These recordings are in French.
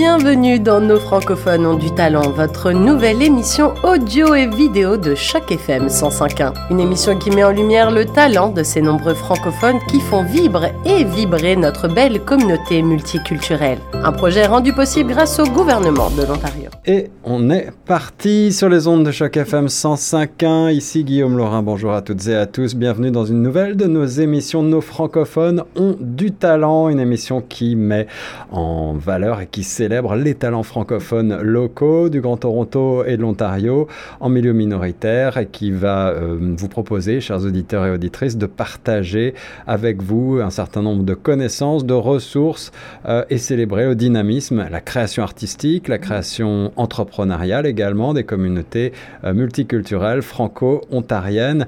Bienvenue dans Nos francophones ont du talent, votre nouvelle émission audio et vidéo de chaque FM 105.1. Une émission qui met en lumière le talent de ces nombreux francophones qui font vibrer et vibrer notre belle communauté multiculturelle. Un projet rendu possible grâce au gouvernement de l'Ontario. Et on est parti sur les ondes de chaque FM 105.1. Ici Guillaume Laurin, bonjour à toutes et à tous. Bienvenue dans une nouvelle de nos émissions Nos francophones ont du talent. Une émission qui met en valeur et qui les talents francophones locaux du Grand Toronto et de l'Ontario en milieu minoritaire qui va euh, vous proposer, chers auditeurs et auditrices, de partager avec vous un certain nombre de connaissances, de ressources euh, et célébrer le dynamisme, la création artistique, la création entrepreneuriale également des communautés euh, multiculturelles franco-ontariennes.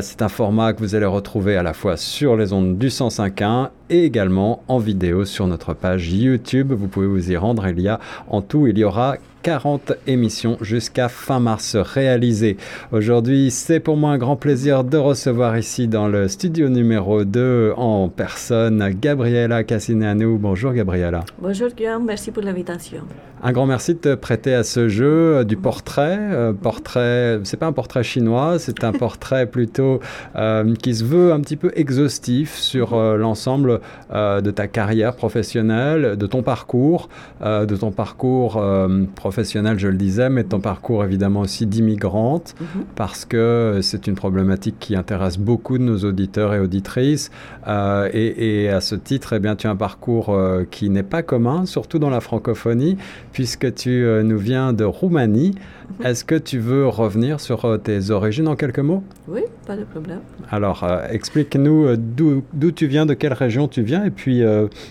C'est un format que vous allez retrouver à la fois sur les ondes du 105.1 et également en vidéo sur notre page YouTube. Vous pouvez vous y rendre. Il y a en tout, il y aura 40 émissions jusqu'à fin mars réalisées. Aujourd'hui, c'est pour moi un grand plaisir de recevoir ici dans le studio numéro 2 en personne Gabriela Cassineanu. Bonjour Gabriela. Bonjour Guillaume, merci pour l'invitation. Un grand merci de te prêter à ce jeu euh, du portrait. Euh, portrait, c'est pas un portrait chinois, c'est un portrait plutôt euh, qui se veut un petit peu exhaustif sur l'ensemble de ta carrière professionnelle, de ton parcours, de ton parcours professionnel je le disais, mais ton parcours évidemment aussi d'immigrante, mhm. parce que c'est une problématique qui intéresse beaucoup de nos auditeurs et auditrices. Euh, et, à ce titre, eh bien, tu as un parcours euh, qui n'est pas commun, surtout dans la francophonie, puisque tu euh, nous viens de Roumanie. Est-ce que tu veux revenir sur tes origines en quelques mots? Oui, pas de problème. Alors, explique-nous d'où tu viens, de quelle région tu viens, et puis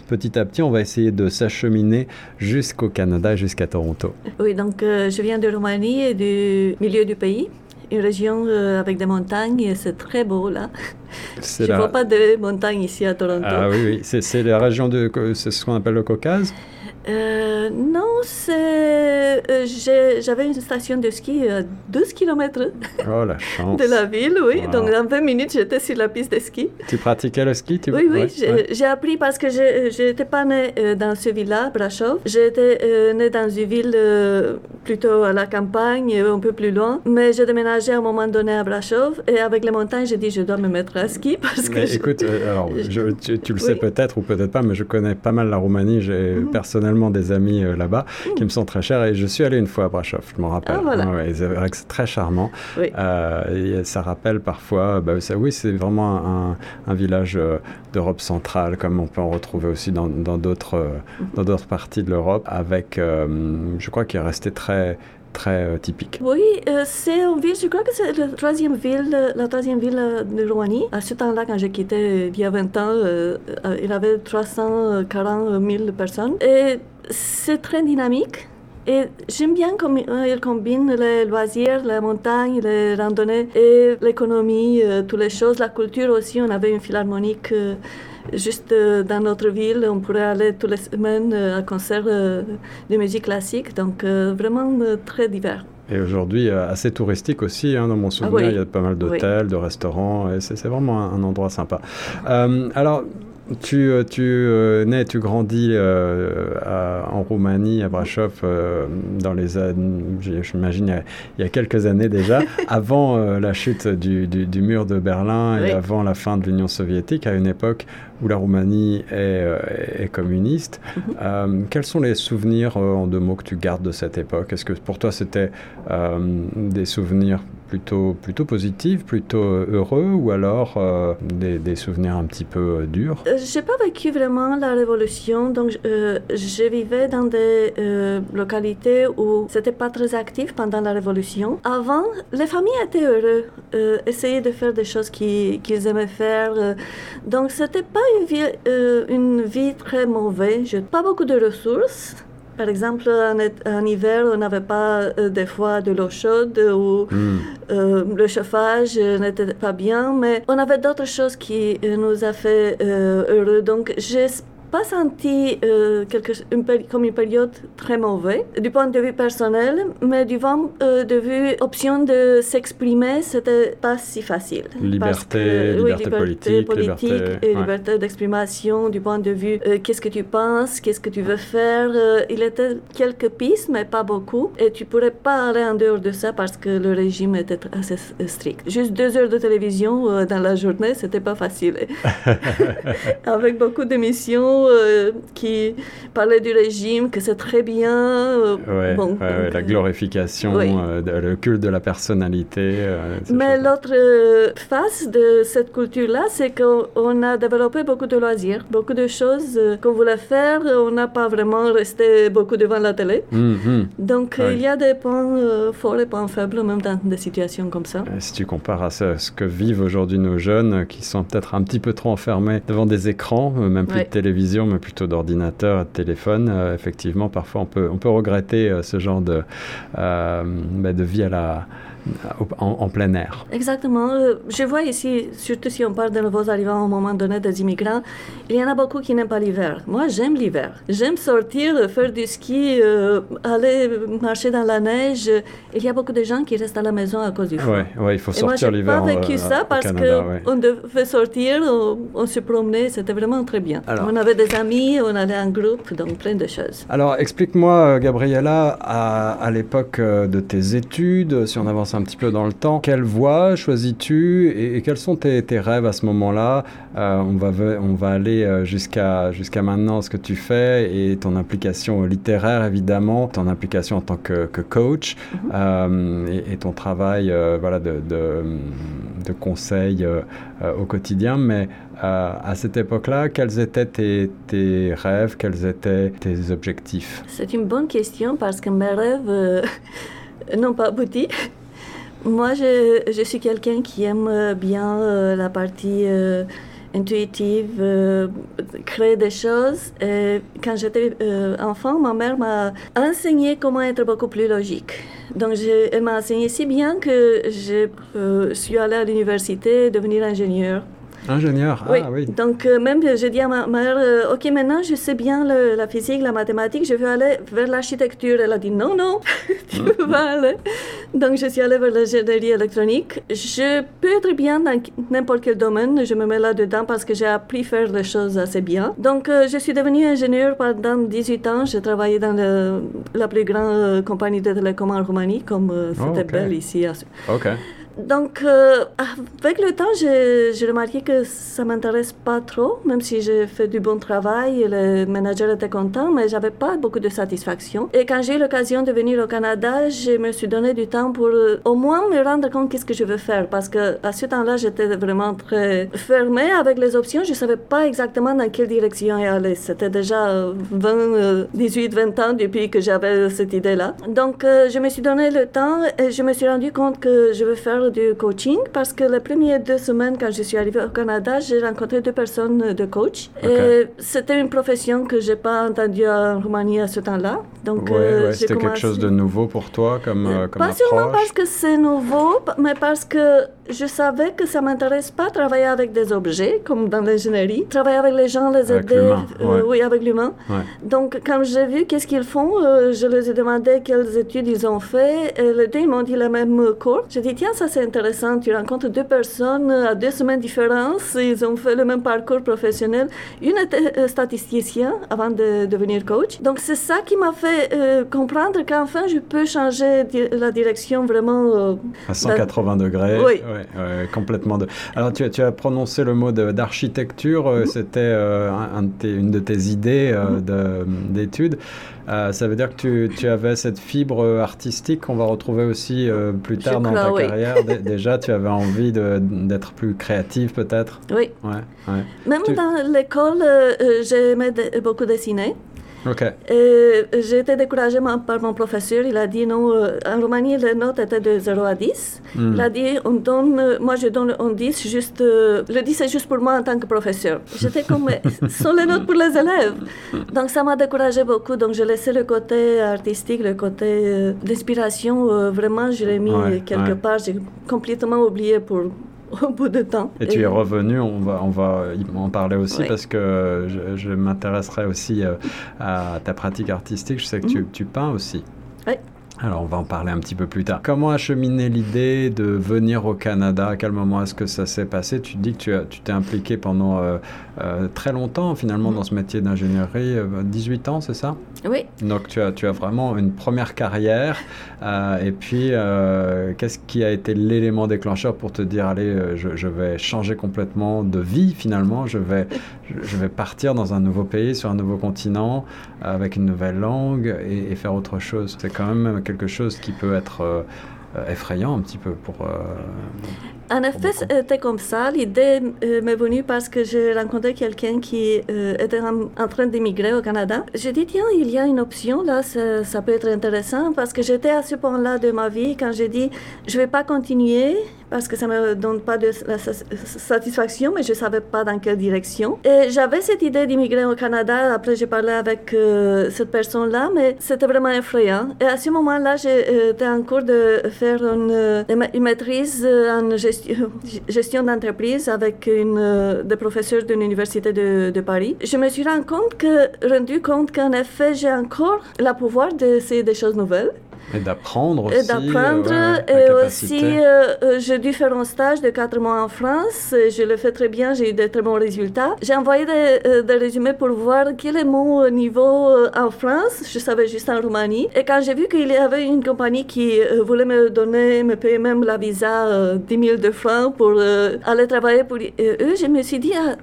petit à petit, on va essayer de s'acheminer jusqu'au Canada jusqu'à Toronto. Oui, donc euh, je viens de Roumanie et du milieu du pays, une région euh, avec des montagnes et c'est très beau là. Je ne vois pas de montagnes ici à Toronto. Ah oui, oui. c'est la région de, c'est ce qu'on appelle le Caucase? Euh, non, c'est. Euh, j'avais une station de ski à 12 km oh, la chance. de la ville, oui. Donc, dans 20 minutes, j'étais sur la piste de ski. Tu pratiquais le ski tu... Oui, oui. j'ai appris parce que je n'étais pas née euh, dans ce village, Brasov. J'étais née dans une ville plutôt à la campagne, un peu plus loin. Mais j'ai déménagé à un moment donné à Brasov. Et avec les montagnes, j'ai dit je dois me mettre à ski parce que. Écoute, alors, tu, le sais peut-être ou peut-être pas, mais je connais pas mal la Roumanie. J'ai mhm. personnellement des amis euh, là-bas qui me sont très chers et je suis allé une fois à Brasov, je m'en rappelle. Ah, c'est vrai que c'est très charmant. Euh, et ça rappelle parfois, bah, ça, oui, c'est vraiment un, un village euh, d'Europe centrale, comme on peut en retrouver aussi dans d'autres mhm. dans d'autres parties de l'Europe, avec, je crois qu'il est resté très très typique. Oui, c'est une ville, je crois que c'est la troisième ville, la troisième ville de Roumanie. À ce temps-là, quand j'ai quitté il y a 20 ans, il y avait 340 000 personnes. Et c'est très dynamique. Et j'aime bien comme il combine les loisirs, la montagne, les randonnées et l'économie, euh, toutes les choses, la culture aussi. On avait une philharmonique euh, juste euh, dans notre ville. On pourrait aller toutes les semaines à concert de musique classique. Donc vraiment très divers. Et aujourd'hui, assez touristique aussi. Hein, dans mon souvenir, ah il y a pas mal d'hôtels, de restaurants. Et c'est vraiment un, endroit sympa. alors, tu, euh, tu euh, nais, tu grandis euh, en Roumanie, à Brasov, dans les années, j'imagine, il, y a quelques années déjà, avant la chute du, du, mur de Berlin et avant la fin de l'Union soviétique, à une époque où la Roumanie est, est communiste. Mhm. quels sont les souvenirs, en deux mots, que tu gardes de cette époque? Est-ce que pour toi, c'était des souvenirs plutôt, plutôt positif, plutôt euh, heureux ou alors euh, des, des, souvenirs un petit peu euh, durs? Je n'ai pas vécu vraiment la révolution, donc je vivais dans des localités où c'était pas très actif pendant la révolution. Avant, les familles étaient heureuses, essayaient de faire des choses qu'ils aimaient faire. donc c'était pas une vie, une vie très mauvaise, pas beaucoup de ressources. Par exemple, en, hiver, on n'avait pas euh, des fois de l'eau chaude ou hmm. euh, le chauffage n'était pas bien, mais on avait d'autres choses qui nous a fait euh, heureux. Donc, pas senti euh, quelque, une, comme une période très mauvaise du point de vue personnel, mais du point de vue option de s'exprimer, c'était pas si facile. Liberté, liberté, politique, politique et liberté d'exprimation du point de vue qu'est-ce que tu penses, qu'est-ce que tu veux faire. il était quelques pistes, mais pas beaucoup. Et tu pourrais pas aller en dehors de ça parce que le régime était assez strict. Juste deux heures de télévision dans la journée, c'était pas facile. Avec beaucoup d'émissions euh, qui parlaient du régime, que c'est très bien. Euh, bon, la glorification, euh, le culte de la personnalité. Mais l'autre face de cette culture-là, c'est qu'on a développé beaucoup de loisirs, beaucoup de choses qu'on voulait faire. On n'a pas vraiment resté beaucoup devant la télé. Mm-hmm. Donc, il y a des points forts et points faibles, même dans des situations comme ça. si tu compares à ce, ce que vivent aujourd'hui nos jeunes, qui sont peut-être un petit peu trop enfermés devant des écrans, euh, même plus de télévision, mais plutôt d'ordinateur, de téléphone. Euh, effectivement, parfois on peut, on peut regretter euh, ce genre de, bah, de vie à la, en, plein air. Exactement. Euh, je vois ici, surtout si on parle de nouveaux arrivants au moment donné des immigrants, il y en a beaucoup qui n'aiment pas l'hiver. Moi, j'aime l'hiver. J'aime sortir, faire du ski, euh, aller marcher dans la neige. Il y a beaucoup de gens qui restent à la maison à cause du froid. Oui, ouais, il faut sortir l'hiver. Moi, j'ai pas vécu euh, ça parce qu'on devait sortir, on, se promenait, c'était vraiment très bien. on avait des amis, on allait en groupe, donc plein de choses. Alors, explique-moi, Gabriella, à, à l'époque de tes études, si on avance un petit peu dans le temps. Quelle voie choisis-tu et, quels sont tes, rêves à ce moment-là? Euh, on, va, on va aller euh, jusqu'à jusqu'à maintenant, ce que tu fais et ton implication littéraire, évidemment, ton implication en tant que, coach mm-hmm. euh, et, ton travail voilà, de, de, conseil au quotidien. Mais à cette époque-là, quels étaient tes, tes, rêves, quels étaient tes objectifs? C'est une bonne question parce que mes rêves n'ont pas abouti. Moi, je, je suis quelqu'un qui aime bien euh, la partie euh, intuitive, euh, créer des choses. Quand j'étais enfant, ma mère m'a enseigné comment être beaucoup plus logique. Donc, elle m'a enseigné si bien que je suis allée à l'université devenir ingénieur. Ah oui. Donc, euh, même, j'ai dit à ma mère, euh, OK, maintenant, je sais bien la physique, la mathématique, je veux aller vers l'architecture. Elle a dit, non, non, tu hmm. vas aller. Donc, je suis allée vers l'ingénierie électronique. Je peux être bien dans n'importe quel domaine, je me mets là-dedans parce que j'ai appris à faire les choses assez bien. Donc, euh, je suis devenue ingénieur pendant 18 ans. J'ai travaillé dans la plus grande compagnie de télécom en Roumanie, comme c'était belle ici. OK. Donc, euh, avec le temps, j'ai remarqué que ça m'intéresse pas trop, même si j'ai fait du bon travail, le manager était content, mais j'avais pas beaucoup de satisfaction. Et quand j'ai eu l'occasion de venir au Canada, je me suis donné du temps pour euh, au moins me rendre compte qu'est-ce que je veux faire, parce que à ce temps-là, j'étais vraiment très fermée avec les options. Je savais pas exactement dans quelle direction aller. C'était déjà 20, 18, 20 ans depuis que j'avais cette idée-là. Donc, euh, je me suis donné le temps et je me suis rendu compte que je veux faire du coaching parce que les premières deux semaines, quand je suis arrivée au Canada, j'ai rencontré deux personnes de coach. Et c'était une profession que je n'ai pas entendue en Roumanie à ce temps-là. Donc, euh, c'était quelque chose de nouveau pour toi comme, euh, comme Pas seulement parce que c'est nouveau, mais parce que je savais que ça m'intéresse pas travailler avec des objets, comme dans l'ingénierie. Travailler avec les gens, les aider. Euh, oui, avec l'humain. Donc, quand j'ai vu qu'est-ce qu'ils font, je leur ai demandé quelles études ils ont fait. Et les deux, ils m'ont dit le même cours. J'ai dit, tiens, ça c'est intéressant. Tu rencontres deux personnes à deux semaines différentes. Ils ont fait le même parcours professionnel. Une était statisticien avant de devenir coach. Donc, c'est ça qui m'a fait euh, comprendre qu'enfin, je peux changer la direction vraiment. Euh, à 180 degrés. Oui. complètement. De... Alors, tu, tu, as prononcé le mot d'architecture. Euh, mhm. C'était une de tes idées mhm. d'études. ça veut dire que tu, tu, avais cette fibre artistique qu'on va retrouver aussi plus tard dans ta carrière. Déjà, tu avais envie d'être plus créative, peut-être? Oui. Ouais, Même dans l'école, j'aimais beaucoup dessiner. J'ai été découragée par mon professeur. Il a dit non, euh, en Roumanie, les notes étaient de 0 à 10. Hmm. Il a dit on donne, euh, moi je donne un 10, juste, euh, le 10 c'est juste pour moi en tant que professeur. J'étais comme, ce sont les notes pour les élèves. Donc ça m'a découragée beaucoup. Donc j'ai laissé le côté artistique, le côté d'inspiration, vraiment je l'ai mis quelque part. J'ai complètement oublié pour au bout de temps. Et tu es revenu, on va, on va en parler aussi parce que je, m'intéresserai aussi euh, à ta pratique artistique. Je sais que tu, mhm. tu peins aussi. Oui. Alors on va en parler un petit peu plus tard. Comment acheminer l'idée de venir au Canada? À quel moment est-ce que ça s'est passé? Tu dis que tu t'es impliqué pendant euh, euh, très longtemps finalement dans ce métier d'ingénierie, 18 ans c'est ça? Oui. Donc tu as, tu as vraiment une première carrière et puis qu'est-ce qui a été l'élément déclencheur pour te dire allez je, je, vais changer complètement de vie finalement, je vais, je vais partir dans un nouveau pays, sur un nouveau continent avec une nouvelle langue et, et faire autre chose. C'est quand même quelque chose qui peut être euh, euh, effrayant un petit peu pour. Euh, en effet, c'était comme ça. L'idée m'est venue parce que j'ai rencontré quelqu'un qui était en, train d'émigrer au Canada. J'ai dit, tiens, il y a une option là, ça, ça peut être intéressant parce que j'étais à ce point-là de ma vie quand j'ai dit, je ne vais pas continuer parce que ça ne me donne pas de satisfaction, mais je ne savais pas dans quelle direction. Et j'avais cette idée d'immigrer au Canada. Après, j'ai parlé avec euh, cette personne-là, mais c'était vraiment effrayant. Et à ce moment-là, j'étais en cours de faire une, euh, une maîtrise en gestion, gestion d'entreprise avec une, des professeurs de l'Université de, Paris. Je me suis rendu compte qu'en effet, j'ai encore le pouvoir d'essayer des choses nouvelles. Et d'apprendre aussi. Et d'apprendre. et aussi, euh, euh, j'ai dû faire un stage de quatre mois en France. Je le fais très bien, j'ai eu de très bons résultats. J'ai envoyé des, euh, des, résumés pour voir quel est mon niveau en France. Je savais juste en Roumanie. Et quand j'ai vu qu'il y avait une compagnie qui voulait me donner, me payer même la visa 10 000 de francs pour aller travailler pour eux, je me suis dit, ah,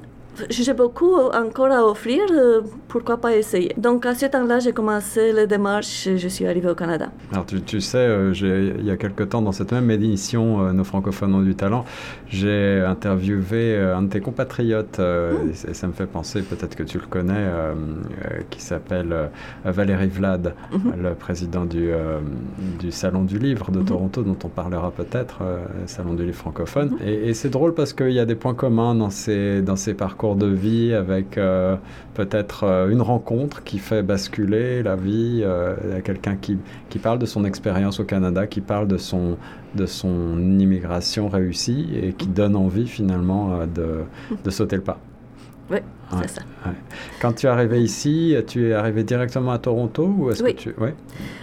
j'ai beaucoup encore à offrir, euh, pourquoi pas essayer Donc à ce temps-là, j'ai commencé les démarches et je suis arrivée au Canada. Alors tu, tu sais, euh, il y a quelque temps dans cette même édition, euh, Nos francophones ont du talent, j'ai interviewé un de tes compatriotes, mmh. et ça me fait penser, peut-être que tu le connais, qui s'appelle Valérie Vlad, mmh. le président du, du Salon du Livre de mmh. Toronto, dont on parlera peut-être, Salon du Livre francophone. Et, et c'est drôle parce qu'il y a des points communs dans ces, dans ces parcours de vie avec euh, peut-être euh, une rencontre qui fait basculer la vie. Euh, quelqu'un qui, qui, parle de son expérience au Canada, qui parle de son, de son immigration réussie et qui donne envie finalement de, de sauter le pas. Oui, c'est ça. Quand tu es arrivé ici, tu es arrivé directement à Toronto ou est-ce oui. que tu... Oui.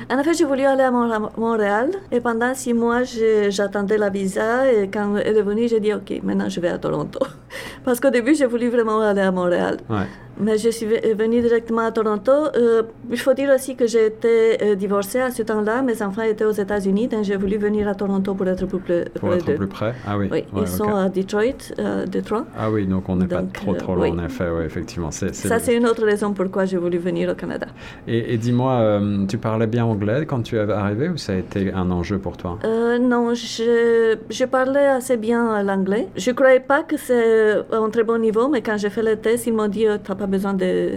En effet, j'ai voulu aller à Montréal et pendant six mois, j'attendais la visa et quand elle est venue, j'ai dit OK, maintenant je vais à Toronto. Parce qu'au début, j'ai voulu vraiment aller à Montréal. Ouais. Mais je suis venue directement à Toronto. Euh, il faut dire aussi que j'ai été euh, divorcée à ce temps-là. Mes enfants étaient aux États-Unis, donc j'ai voulu venir à Toronto pour être plus, près. Pour être plus près Ah oui. Oui, ils sont à Detroit, euh, Detroit. Ah oui, donc on n'est pas trop trop loin en effet, oui, effectivement. Ça, c'est une autre raison pourquoi j'ai voulu venir au Canada. Et, dis-moi, tu parlais bien anglais quand tu es arrivé ou ça a été un enjeu pour toi? Non, je, je parlais assez bien l'anglais. Je ne croyais pas que c'est un très bon niveau, mais quand j'ai fait le test, ils m'ont dit, tu n'as pas besoin de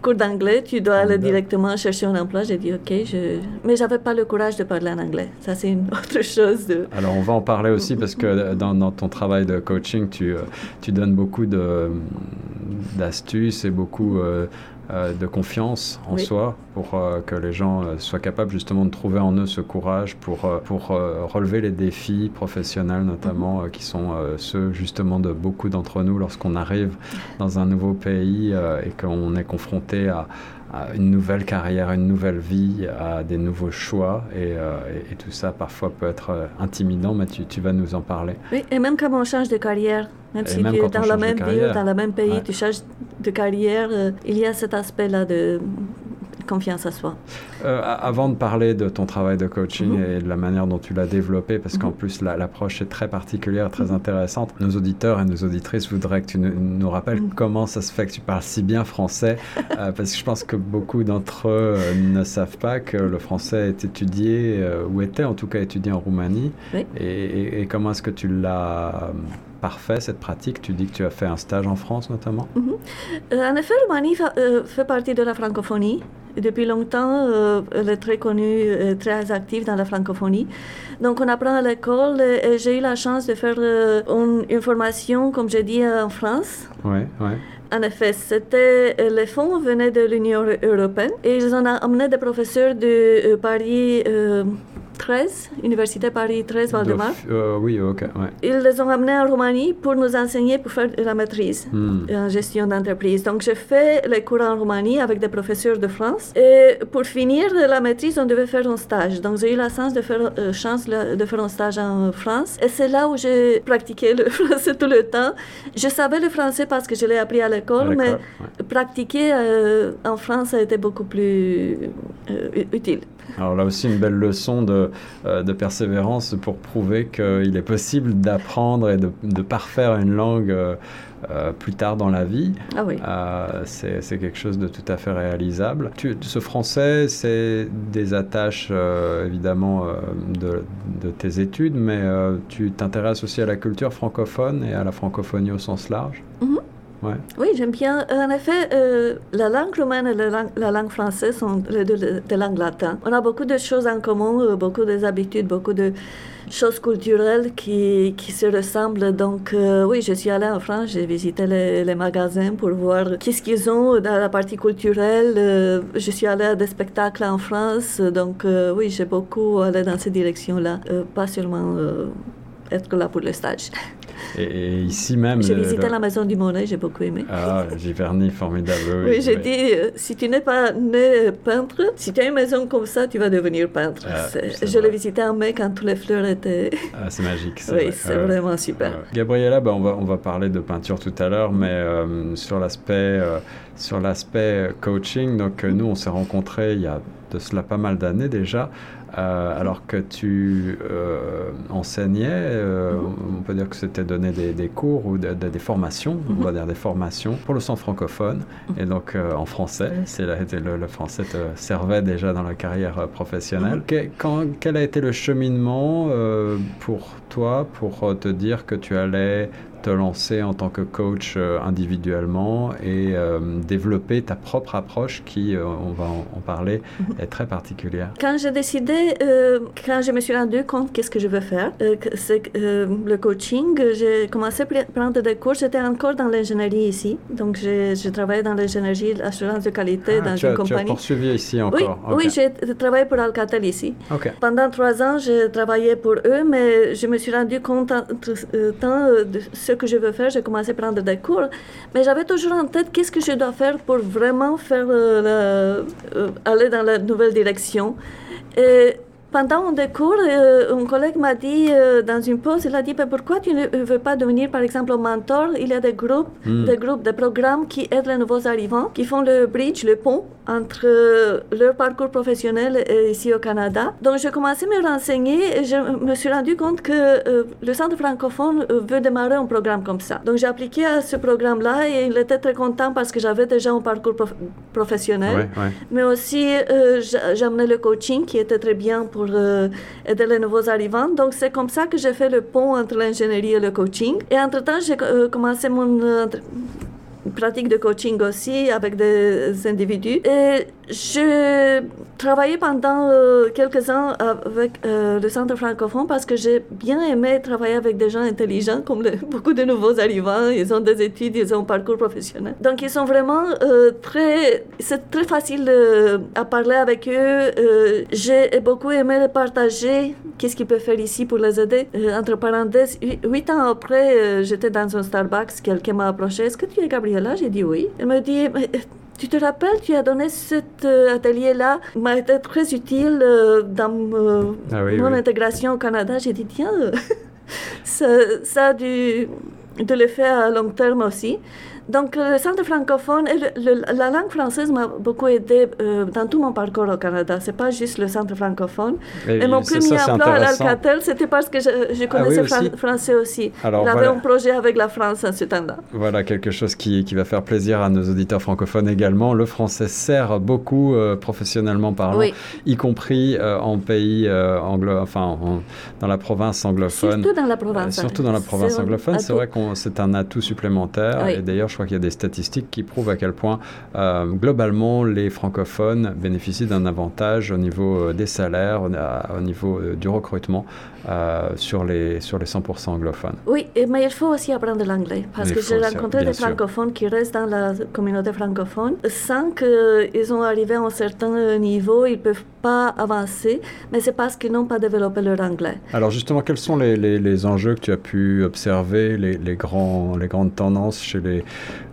cours d'anglais, tu dois aller directement chercher un emploi. J'ai dit OK, je... mais j'avais pas le courage de parler en anglais. Ça, c'est une autre chose. De... Alors, on va en parler aussi parce que dans, dans ton travail de coaching, tu, euh, tu donnes beaucoup d'astuces et beaucoup euh, de confiance en soi pour euh, que les gens euh, soient capables justement de trouver en eux ce courage pour, pour relever les défis professionnels notamment mhm. qui sont ceux justement de beaucoup d'entre nous lorsqu'on arrive dans un nouveau pays et qu'on est confronté à, une nouvelle carrière, une nouvelle vie, à des nouveaux choix. Et, et, tout ça, parfois, peut être intimidant, mais tu, tu, vas nous en parler. Oui, et même quand on change de carrière, même si tu es dans la même ville, dans le même pays, tu changes de carrière, euh, il y a cet aspect-là de confiance à soi. Euh, avant de parler de ton travail de coaching mhm. et de la manière dont tu l'as développé, parce qu'en mhm. plus l'approche est très particulière, très mhm. intéressante, nos auditeurs et nos auditrices voudraient que tu nous, rappelles comment ça se fait que tu parles si bien français, euh, parce que je pense que beaucoup d'entre eux ne savent pas que le français est étudié, ou était en tout cas étudié en Roumanie, et, et, comment est-ce que tu l'as parfait cette pratique Tu dis que tu as fait un stage en France notamment? Mhm. euh, En effet, Roumanie euh, fait partie de la francophonie. Depuis longtemps, euh, elle est très connue, très active dans la francophonie. Donc, on apprend à l'école et, j'ai eu la chance de faire une, formation, comme j'ai dit, en France. Oui, oui. En effet, c'était, les fonds venaient de l'Union européenne et ils ont amené des professeurs de Paris 13, Université Paris 13 Valdemar. Euh, oui, ok. Ouais. Ils les ont amenés en Roumanie pour nous enseigner pour faire la maîtrise Hmm. en gestion d'entreprise. Donc, j'ai fait les cours en Roumanie avec des professeurs de France. Et pour finir la maîtrise, on devait faire un stage. Donc, j'ai eu la chance de faire, euh, chance de faire un stage en France. Et c'est là où j'ai pratiqué le français tout le temps. Je savais le français parce que je l'ai appris à l'école, mais ouais. pratiquer euh, en France a été beaucoup plus utile. Alors là aussi, une belle leçon de, euh, de persévérance pour prouver qu'il est possible d'apprendre et de, de parfaire une langue euh, euh, plus tard dans la vie. Ah oui. Euh, c'est quelque chose de tout à fait réalisable. Tu- ce français, c'est des attaches euh, évidemment de, de tes études, mais tu t'intéresses aussi à la culture francophone et à la francophonie au sens large. Mhm. Oui, j'aime bien. En effet, euh, la langue romaine et la langue, la langue française sont les deux des langues latines. On a beaucoup de choses en commun, euh, beaucoup d'habitudes, beaucoup de choses culturelles qui, qui se ressemblent. Donc, euh, oui, je suis allée en France, j'ai visité les, magasins pour voir qu'est-ce qu'ils ont dans la partie culturelle. Euh, je suis allée à des spectacles en France. Donc, euh, oui, j'ai beaucoup allé dans cette direction-là, euh, pas seulement euh, être là pour le stage. Et, et ici même. J'ai visité le- la Maison du Monet, j'ai beaucoup aimé. Ah, Giverny, formidable. Oui, Oui, j'ai oui. dit, euh, si tu n'es pas né peintre, si tu as une maison comme ça, tu vas devenir peintre. Ah, je l'ai visité en mai quand toutes les fleurs étaient... Ah, c'est magique. oui, vrai. c'est ouais. vraiment super. Ouais. Gabriella, bah, on, va, on va parler de peinture tout à l'heure, mais euh, sur l'aspect euh, sur l'aspect coaching, donc euh, nous on s'est rencontrés il y a de cela pas mal d'années déjà, euh, alors que tu euh, enseignais, euh, on peut dire que c'était donner des, des cours ou de- de- des formations, on va dire des formations pour le centre francophone, et donc en français, c'est le, le français te servait déjà dans la carrière professionnelle. Que- quand- quel a été le cheminement pour toi pour te dire que tu allais te lancer en tant que coach euh, individuellement et euh, développer ta propre approche qui, euh, on va en, en parler, est très particulière. Quand j'ai décidé, quand je me suis rendu compte qu'est-ce que je veux faire, c'est le coaching, j'ai commencé à pr- prendre des cours. J'étais encore dans l'ingénierie ici, donc j'ai travaillé dans l'ingénierie, l'assurance de qualité Ah, dans tu, une as, tu as compagnie. poursuivi ici Oui, encore Ok. oui j'ai travaillé pour Alcatel ici. Pendant trois ans, j'ai travaillé pour eux, mais je me suis rendu compte euh, de ce que je veux faire. J'ai commencé à prendre des cours, mais j'avais toujours en tête qu'est-ce que je dois faire pour vraiment faire euh, euh, aller dans la nouvelle direction. Pendant un des cours, euh, un collègue m'a dit euh, dans une pause, il a dit, Ben, pourquoi tu ne veux pas devenir par exemple un mentor? Il y a des groupes, Hmm. des groupes, des programmes qui aident les nouveaux arrivants, qui font le bridge, le pont entre euh, leur parcours professionnel et ici au Canada. Donc j'ai commencé à me renseigner et je me suis rendu compte que euh, le Centre francophone euh, veut démarrer un programme comme ça. Donc j'ai appliqué à ce programme-là et il était très content parce que j'avais déjà un parcours prof- professionnel. Ouais, ouais. Mais aussi, euh, j'a- j'amenais le coaching qui était très bien pour euh, aider les nouveaux arrivants. Donc, c'est comme ça que j'ai fait le pont entre l'ingénierie et le coaching. Et entre-temps, j'ai euh, commencé mon euh, pratique de coaching aussi avec des individus. Et je travaillais pendant euh, quelques ans avec euh, le centre francophone parce que j'ai bien aimé travailler avec des gens intelligents, comme beaucoup de nouveaux arrivants. Ils ont des études, ils ont un parcours professionnel. Donc, ils sont vraiment euh, très... C'est très facile à parler avec eux. J'ai beaucoup aimé partager qu'est-ce qu'ils peuvent faire ici pour les aider? Entre parenthèses, hu- huit ans après, j'étais dans un Starbucks, quelqu'un m'a approché. Est-ce que tu es Gabriella J'ai dit oui. Elle me dit, tu te rappelles, tu as donné cet euh, atelier-là, m'a été très utile euh, dans euh, Ah oui, mon oui. intégration au Canada. J'ai dit, tiens, ça, ça a de l'effet à long terme aussi. Donc, le centre francophone et le- le- la langue française m'a beaucoup aidé euh, dans tout mon parcours au Canada. C'est pas juste le centre francophone. Et, mon premier ça, emploi à l'Alcatel, c'était parce que je, je Ah oui, connaissais aussi. fran- français aussi. Alors, voilà. un projet avec la France en ce temps-là. Voilà quelque chose qui, qui va faire plaisir à nos auditeurs francophones également. Le français sert beaucoup euh, professionnellement parlant, Oui, y compris euh, en pays anglo, enfin en- dans la province anglophone. surtout dans la province. surtout dans la province C'est un anglophone, c'est vrai qu'on c'est un atout supplémentaire. Oui. Et d'ailleurs, je crois qu'il y a des statistiques qui prouvent à quel point, globalement, les francophones bénéficient d'un avantage au niveau des salaires, au, niveau du recrutement sur, les, sur les 100% anglophones. Oui, mais il faut aussi apprendre l'anglais parce que j'ai rencontré des francophones qui restent dans la communauté francophone sans qu'ils ont arrivé à un certain niveau, ils ne peuvent pas avancer, mais c'est parce qu'ils n'ont pas développé leur anglais. Alors justement, quels sont les, les, enjeux que tu as pu observer, les, les, grands, les grandes tendances chez les,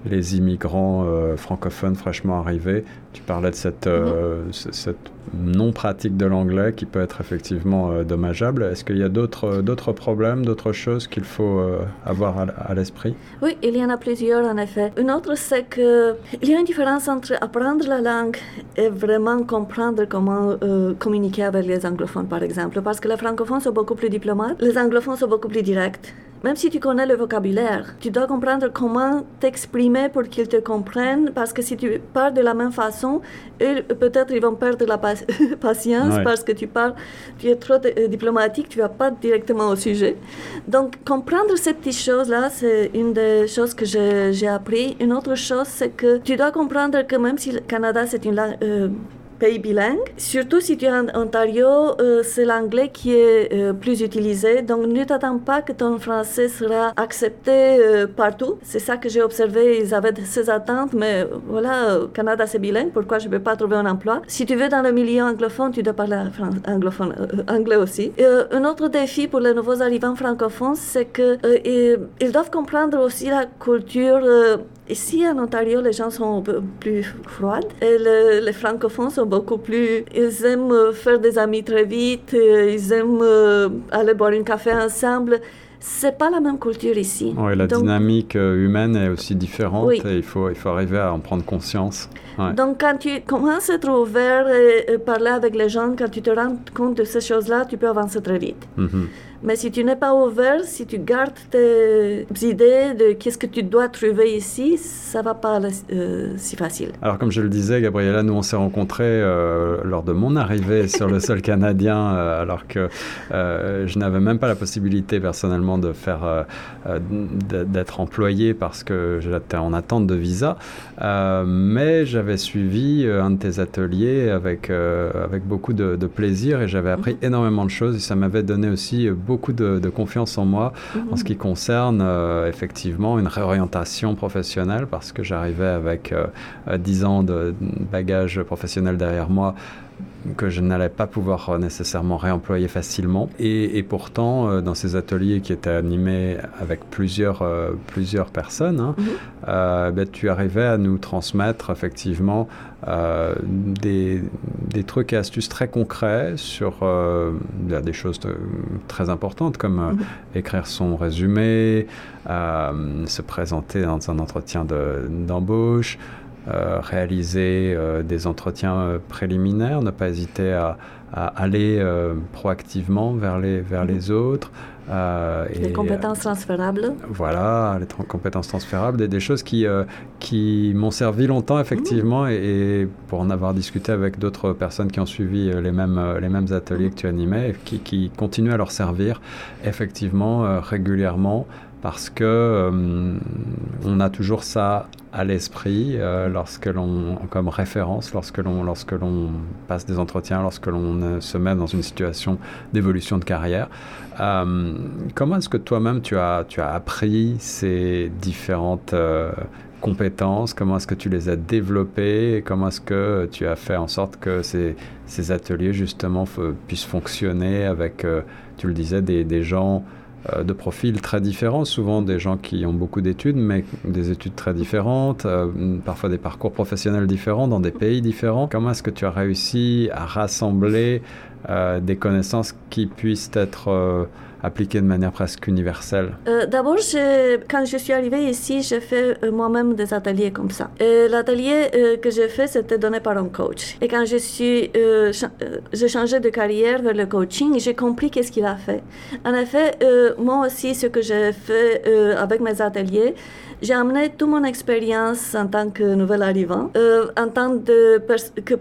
les immigrants euh, francophones fraîchement arrivés Tu parlais de cette, euh, mhm. cette non-pratique de l'anglais qui peut être effectivement euh, dommageable. Est-ce qu'il y a d'autres, d'autres problèmes, d'autres choses qu'il faut avoir à, à, l'esprit? Oui, il y en a plusieurs en effet. Une autre, c'est qu'il y a une différence entre apprendre la langue et vraiment comprendre comment communiquer avec les anglophones, par exemple. Parce que les francophones sont beaucoup plus diplomates, les anglophones sont beaucoup plus directs. Même si tu connais le vocabulaire, tu dois comprendre comment t'exprimer pour qu'ils te comprennent, parce que si tu parles de la même façon, peut-être ils vont perdre la patience parce que tu parles, tu es trop euh, diplomatique, tu vas pas directement au sujet. Donc, comprendre ces petites choses-là, c'est une des choses que j'ai appris. Une autre chose, c'est que tu dois comprendre que même si le Canada, c'est une langue... Euh, pays bilingue. Surtout si tu es en Ontario, euh, c'est l'anglais qui est euh, plus utilisé. Donc ne t'attends pas que ton français sera accepté euh, partout. C'est ça que j'ai observé. Ils avaient ces attentes, mais voilà, Canada c'est bilingue. Pourquoi je ne peux pas trouver un emploi? Si tu veux dans le milieu anglophone, tu dois parler anglophone, anglais aussi. un autre défi pour les nouveaux arrivants francophones, c'est que ils doivent comprendre aussi la culture Ici, en Ontario, les gens sont un peu plus froids et les francophones sont beaucoup plus. Ils aiment faire des amis très vite, ils aiment euh, aller boire un café ensemble. C'est pas la même culture ici. Oui, la dynamique euh, humaine est aussi différente et il faut, il faut arriver à en prendre conscience. Donc, quand tu commences à être ouvert et, parler avec les gens, quand tu te rends compte de ces choses-là, tu peux avancer très vite. Mm-hmm. Mais si tu n'es pas ouvert, si tu gardes tes idées de qu'est-ce que tu dois trouver ici, ça va pas euh, si facile. Alors comme je le disais, Gabriella, nous on s'est rencontrés euh, lors de mon arrivée sur le sol canadien, euh, alors que je n'avais même pas la possibilité personnellement de faire d'être employé parce que j'étais en attente de visa. mais j'avais suivi un de tes ateliers avec avec beaucoup de, de plaisir et j'avais appris mhm. énormément de choses et ça m'avait donné aussi beaucoup de, confiance en moi en ce qui concerne euh, effectivement une réorientation professionnelle parce que j'arrivais avec 10 euh, ans de bagage professionnel derrière moi que je n'allais pas pouvoir euh, nécessairement réemployer facilement. Et, pourtant, dans ces ateliers qui étaient animés avec plusieurs, plusieurs personnes, hein, mhm. ben, tu arrivais à nous transmettre effectivement euh, des, des, trucs et astuces très concrets sur euh, des choses très importantes comme euh, mhm. écrire son résumé, se présenter dans un entretien d'embauche, réaliser des entretiens préliminaires, ne pas hésiter à, à aller proactivement vers les, vers mhm. les autres. Euh, les compétences transférables. Voilà, les compétences transférables, des, des choses qui, euh, qui m'ont servi longtemps, effectivement, mmh. et, pour en avoir discuté avec d'autres personnes qui ont suivi euh, les mêmes, les mêmes ateliers que tu animais, qui, qui continuent à leur servir, effectivement, régulièrement, parce que on a toujours ça à l'esprit euh, lorsque l'on, comme référence, lorsque l'on, lorsque l'on passe des entretiens, lorsque l'on euh, se met dans une situation d'évolution de carrière. Euh, comment est-ce que toi-même tu as, tu as appris ces différentes compétences? Comment est-ce que tu les as développées? Comment est-ce que tu as fait en sorte que ces, ces ateliers justement puissent fonctionner avec, tu le disais, des, des gens de profils très différents, souvent des gens qui ont beaucoup d'études, mais des études très différentes, euh, parfois des parcours professionnels différents dans des pays différents. Comment est-ce que tu as réussi à rassembler euh, des connaissances qui puissent être appliqué de manière presque universelle euh, D'abord, quand je suis arrivée ici, j'ai fait euh, moi-même des ateliers comme ça. L'atelier euh, que j'ai fait, c'était donné par un coach. Et quand je suis, j'ai changé de carrière vers le coaching, j'ai compris qu'est-ce qu'il a fait. En effet, moi aussi, ce que j'ai fait avec mes ateliers, j'ai amené toute mon expérience en tant que nouvel arrivant, en tant de, que,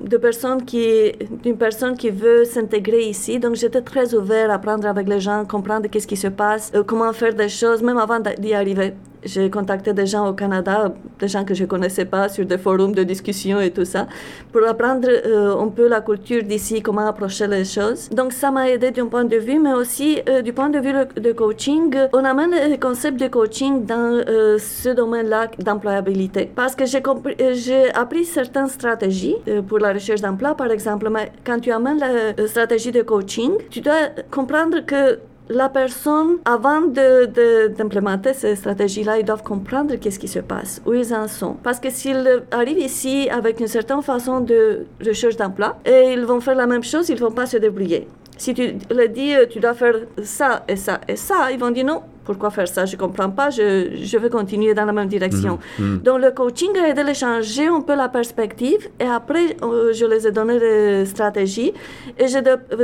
de personne qui, d'une personne qui veut s'intégrer ici. Donc, j'étais très ouverte à apprendre avec les gens, comprendre qu'est-ce qui se passe, euh, comment faire des choses, même avant d'y arriver. J'ai contacté des gens au Canada, des gens que je connaissais pas sur des forums de discussion et tout ça, pour apprendre euh, un peu la culture d'ici, comment approcher les choses. Donc ça m'a aidé d'un point de vue, mais aussi euh, du point de vue de coaching. On amène le concept de coaching dans euh, ce domaine-là d'employabilité. Parce que j'ai appris certaines stratégies pour la recherche d'emploi, par exemple, mais quand tu amènes la stratégie de coaching, tu dois comprendre que la personne, avant d'implémenter de, ces stratégies-là, ils doivent comprendre qu'est-ce qui se passe, où ils en sont. Parce que s'ils arrivent ici avec une certaine façon de recherche d'emploi, et ils vont faire la même chose, ils ne vont pas se débrouiller. Si tu leur dis, tu dois faire ça et ça et ça, ils vont dire non, pourquoi faire ça Je ne comprends pas, je, je, veux continuer dans la même direction. Mhm, mhm. Donc, le coaching a aidé à changer un peu la perspective et après, euh, je les ai donné des stratégies et j'ai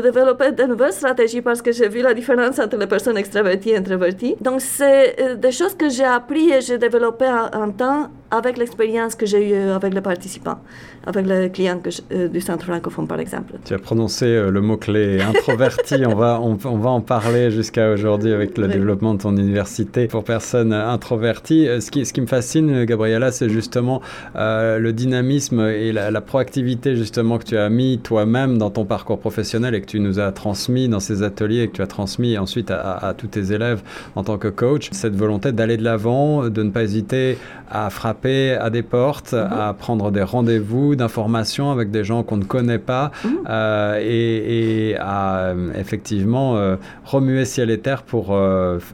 développé de nouvelles stratégies parce que j'ai vu la différence entre les personnes extraverties et introverties. Donc, c'est euh, des choses que j'ai appris et j'ai développé en, temps avec l'expérience que j'ai eue avec les participants, avec les clients que du centre francophone, par exemple. Tu as prononcé le mot-clé introverti. on, va, on, va en parler jusqu'à aujourd'hui avec le développement de ton université pour personnes introverties. Euh, ce qui, ce qui me fascine, Gabriella, c'est justement euh, le dynamisme et la, proactivité justement que tu as mis toi-même dans ton parcours professionnel et que tu nous as transmis dans ces ateliers et que tu as transmis ensuite à, tous tes élèves en tant que coach. Cette volonté d'aller de l'avant, de ne pas hésiter à frapper à des portes, mhm. à prendre des rendez-vous d'information avec des gens qu'on ne connaît pas mhm. euh, et, et, à effectivement remuer ciel et terre pour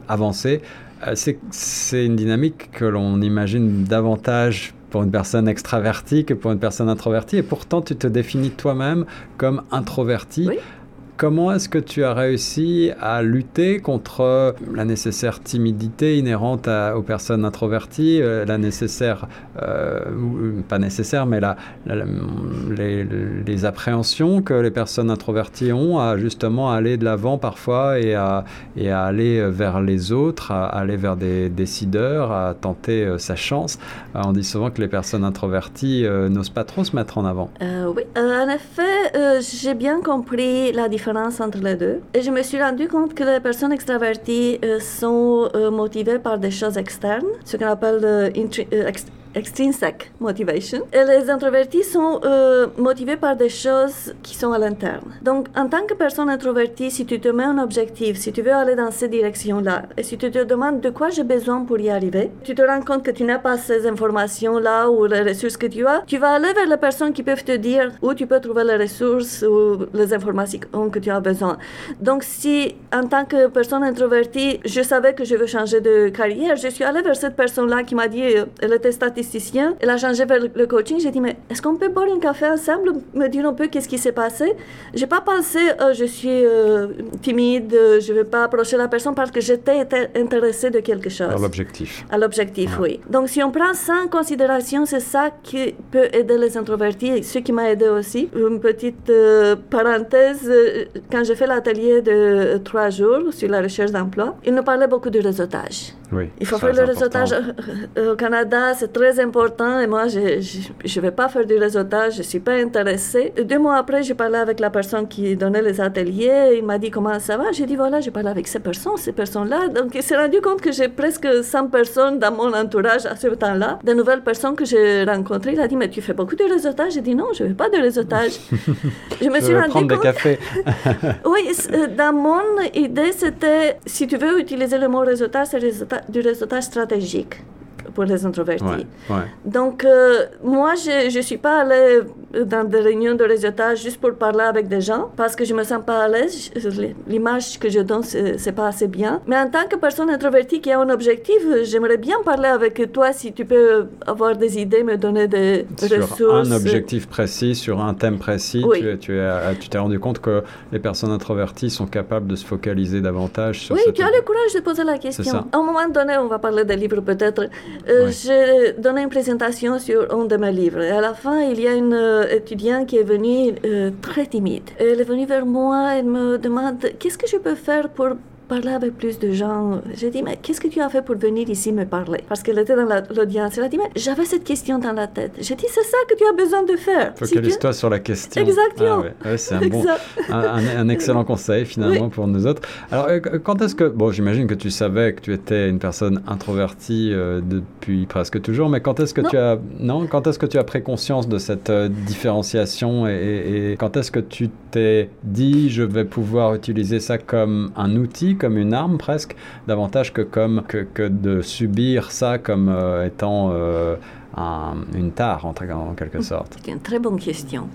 avancer euh, c'est une dynamique que l'on imagine davantage pour une personne extravertie que pour une personne introvertie. Et pourtant, tu te définis toi-même comme introverti. Comment est-ce que tu as réussi à lutter contre la nécessaire timidité inhérente aux personnes introverties, euh, la nécessaire, euh, pas nécessaire, mais la, les, appréhensions que les personnes introverties ont à justement aller de l'avant parfois et à, et à aller vers les autres, à aller vers des décideurs, à tenter euh, sa chance. on dit souvent que les personnes introverties n'osent pas trop se mettre en avant. oui, en effet, j'ai bien compris la différence entre les deux. Et je me suis rendu compte que les personnes extraverties euh, sont euh, motivées par des choses externes, ce qu'on appelle euh, extrinsic motivation. Et les introvertis sont euh, motivés par des choses qui sont à l'interne. Donc, en tant que personne introvertie, si tu te mets un objectif, si tu veux aller dans cette direction-là, et si tu te demandes de quoi j'ai besoin pour y arriver, tu te rends compte que tu n'as pas ces informations-là ou les ressources que tu as, tu vas aller vers les personnes qui peuvent te dire où tu peux trouver les ressources ou les informations que tu as besoin. Donc, si en tant que personne introvertie, je savais que je veux changer de carrière, je suis allée vers cette personne-là qui m'a dit, euh, elle était statistique elle a changé vers le coaching. J'ai dit, mais est-ce qu'on peut boire un café ensemble, me dire un peu qu'est-ce qui s'est passé J'ai pas pensé, oh, je suis euh, timide, je vais pas approcher la personne parce que j'étais intéressée de quelque chose. À l'objectif. À l'objectif, oui. Donc, si on prend ça en considération, c'est ça qui peut aider les introvertis et ce qui m'a aidé aussi. Une petite euh, parenthèse, euh, quand j'ai fait l'atelier de trois jours sur la recherche d'emploi, il nous parlait beaucoup du réseautage. Oui, il faut faire le réseautage au Canada, c'est très important et moi, je ne vais pas faire du réseautage, je ne suis pas intéressée. Deux mois après, j'ai parlé avec la personne qui donnait les ateliers, il m'a dit comment ça va? J'ai dit voilà, j'ai parlé avec ces personnes, ces personnes-là. Donc, il s'est rendu compte que j'ai presque 100 personnes dans mon entourage à ce temps-là, de nouvelles personnes que j'ai rencontrées. Il a dit mais tu fais beaucoup de réseautage? J'ai dit non, je ne fais pas de réseautage. je me suis rendu compte. des cafés. oui, euh, dans mon idée, c'était si tu veux utiliser le mot réseautage, c'est du réseautage stratégique pour les introvertis. Donc, euh, moi, je ne suis pas allée dans des réunions de réseautage juste pour parler avec des gens parce que je me sens pas à l'aise. L'image que je donne, c'est pas assez bien. Mais en tant que personne introvertie qui a un objectif, j'aimerais bien parler avec toi si tu peux avoir des idées, me donner des ressources. Sur un objectif précis, sur un thème précis, tu, tu t'es rendu compte que les personnes introverties sont capables de se focaliser davantage sur Oui, tu as le courage de poser la question. À un moment donné, on va parler des livres peut-être. Euh, J'ai donné une présentation sur un de mes livres. Et à la fin, il y a une euh, étudiante qui est venue euh, très timide. Elle est venue vers moi et me demande qu'est-ce que je peux faire pour parler avec plus de gens. J'ai dit, mais qu'est-ce que tu as fait pour venir ici me parler? Parce qu'elle était dans l'audience. Elle a dit, mais j'avais cette question dans la tête. J'ai dit, c'est ça que tu as besoin de faire. Focalise-toi sur la question. Exactement. Ah c'est un, bon, un, excellent conseil finalement pour nous autres. Alors, euh, quand est-ce que, bon, j'imagine que tu savais que tu étais une personne introvertie euh, depuis presque toujours, mais quand est-ce que tu as, non, quand est-ce que tu as pris conscience de cette euh, différenciation et, et quand est-ce que tu t'es dit, je vais pouvoir utiliser ça comme un outil, comme une arme presque, davantage que comme que, de subir ça comme euh, étant euh, un, une tare en, en quelque sorte C'est une très bonne question.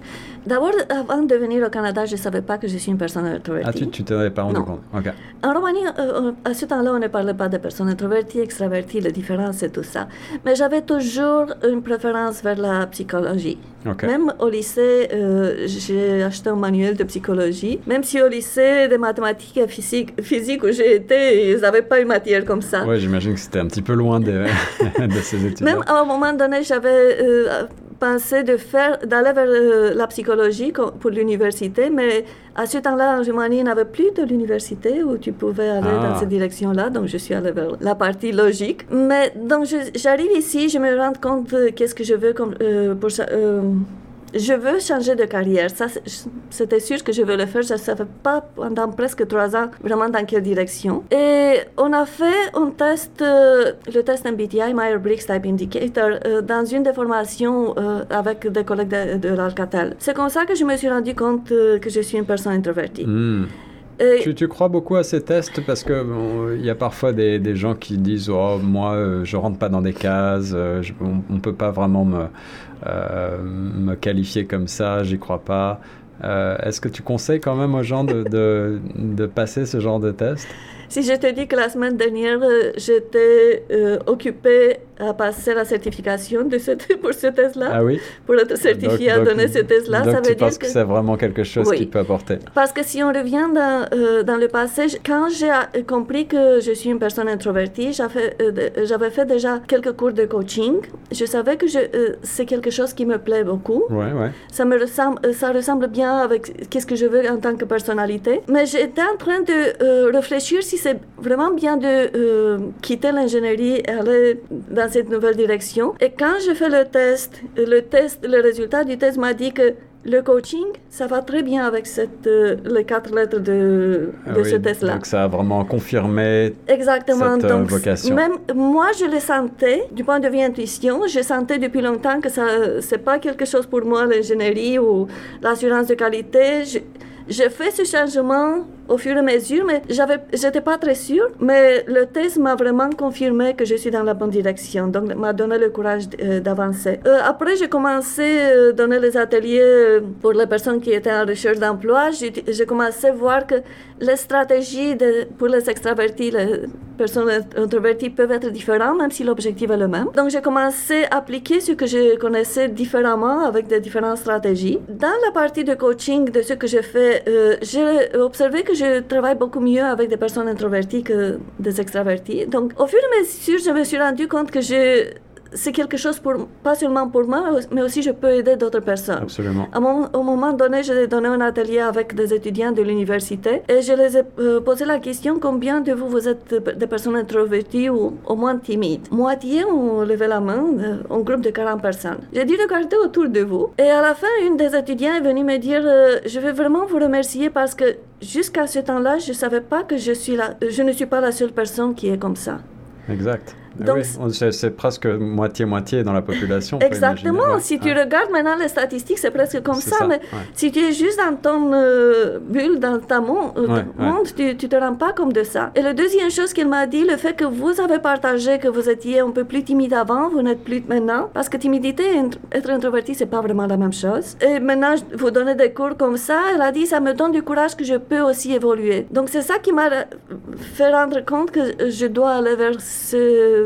D'abord, avant de venir au Canada, je ne savais pas que je suis une personne introvertie. Ah, tu ne t'en pas rendu compte okay. En Roumanie, euh, à ce temps-là, on ne parlait pas de personnes introverties, extraverties, les différences et tout ça. Mais j'avais toujours une préférence vers la psychologie. Même au lycée, euh, j'ai acheté un manuel de psychologie. Même si au lycée de mathématiques et physique, physique où j'ai été, ils n'avaient pas une matière comme ça. Oui, j'imagine que c'était un petit peu loin de, de ces études. Même à un moment donné, j'avais euh, pensé de faire, d'aller vers euh, la psychologie pour l'université, mais à ce temps-là, en Roumanie, il n'y avait plus de l'université où tu pouvais aller dans ah. cette direction-là, donc je suis allée vers la partie logique. Mais donc j'arrive ici, je me rends compte qu'est-ce que je veux comme, euh, pour ça. Euh, je veux changer de carrière. Ça, c'était sûr que je veux le faire. Je ne savais pas pendant presque trois ans vraiment dans quelle direction. Et on a fait un test, euh, le test MBTI, Myers-Briggs Type Indicator, euh, dans une des formations euh, avec des collègues de, l'Alcatel. C'est comme ça que je me suis rendu compte que je suis une personne introvertie. Hmm. Tu, tu, crois beaucoup à ces tests parce que il y a parfois des, des, gens qui disent oh moi je rentre pas dans des cases on, ne peut pas vraiment me euh, me qualifier comme ça, j'y crois pas. Euh, est-ce que tu conseilles quand même aux gens de, de, de passer ce genre de test? Si je te dis que la semaine dernière, euh, j'étais occupée à passer la certification de pour ce test-là. Ah oui? Pour être certifié à donner ce test-là. ça veut tu penses que, c'est vraiment quelque chose qui peut apporter? Parce que si on revient dans, euh, dans le passé, quand j'ai euh, compris que je suis une personne introvertie, j'avais, euh, j'avais fait déjà quelques cours de coaching. Je savais que je, c'est quelque chose qui me plaît beaucoup. Ouais, ouais. Ça me ressemble, ça ressemble bien avec qu'est-ce que je veux en tant que personnalité. Mais j'étais en train de réfléchir si c'est vraiment bien de quitter l'ingénierie et aller dans cette nouvelle direction. Et quand je fais le test, le test, le résultat du test m'a dit que le coaching, ça va très bien avec cette, euh, les quatre lettres de, ah de ce test-là. Donc ça a vraiment confirmé Exactement. cette euh, vocation. Même moi, je le sentais du point de vue intuition. Je sentais depuis longtemps que ça, c'est pas quelque chose pour moi l'ingénierie ou l'assurance de qualité. Je, j'ai fait ce changement au fur et à mesure, mais j'avais, j'étais pas très sûre. Mais le test m'a vraiment confirmé que je suis dans la bonne direction, donc m'a donné le courage euh, d'avancer. Euh, après, j'ai commencé à euh, donner les ateliers pour les personnes qui étaient en recherche d'emploi. J'ai, commencé à voir que les stratégies pour les extravertis, personnes introverties peuvent être différentes, même si l'objectif est le même. Donc, j'ai commencé à appliquer ce que je connaissais différemment avec des différentes stratégies. Dans la partie de coaching de ce que j'ai fait, j'ai observé que je travaille beaucoup mieux avec des personnes introverties que des extraverties. Donc, au fur et à mesure, je me suis rendu compte que je c'est quelque chose pour, pas seulement pour moi, mais aussi je peux aider d'autres personnes. Absolument. À mon, au moment donné, j'ai donné un atelier avec des étudiants de l'université et je les ai euh, posé la question combien de vous, vous êtes des personnes introverties ou au moins timides? Moitié ont levé la main, euh, un groupe de 40 personnes. J'ai dit regarder autour de vous. Et à la fin, une des étudiants est venue me dire euh, Je veux vraiment vous remercier parce que jusqu'à ce temps-là, je ne savais pas que je, suis là, je ne suis pas la seule personne qui est comme ça. Exact. Donc, c'est presque moitié-moitié dans la population. Exactement. Si tu regardes maintenant les statistiques, c'est presque comme ça. mais si tu es juste dans ton euh, bulle, dans ta euh, monde, tu ne te rends pas compte de ça. Et la deuxième chose qu'il m'a dit, le fait que vous avez partagé que vous étiez un peu plus timide avant, vous n'êtes plus maintenant, parce que timidité et être introverti, c'est pas vraiment la même chose. Et maintenant, vous donnez des cours comme ça, elle a dit, ça me donne du courage que je peux aussi évoluer. Donc c'est ça qui m'a fait rendre compte que je dois aller vers ce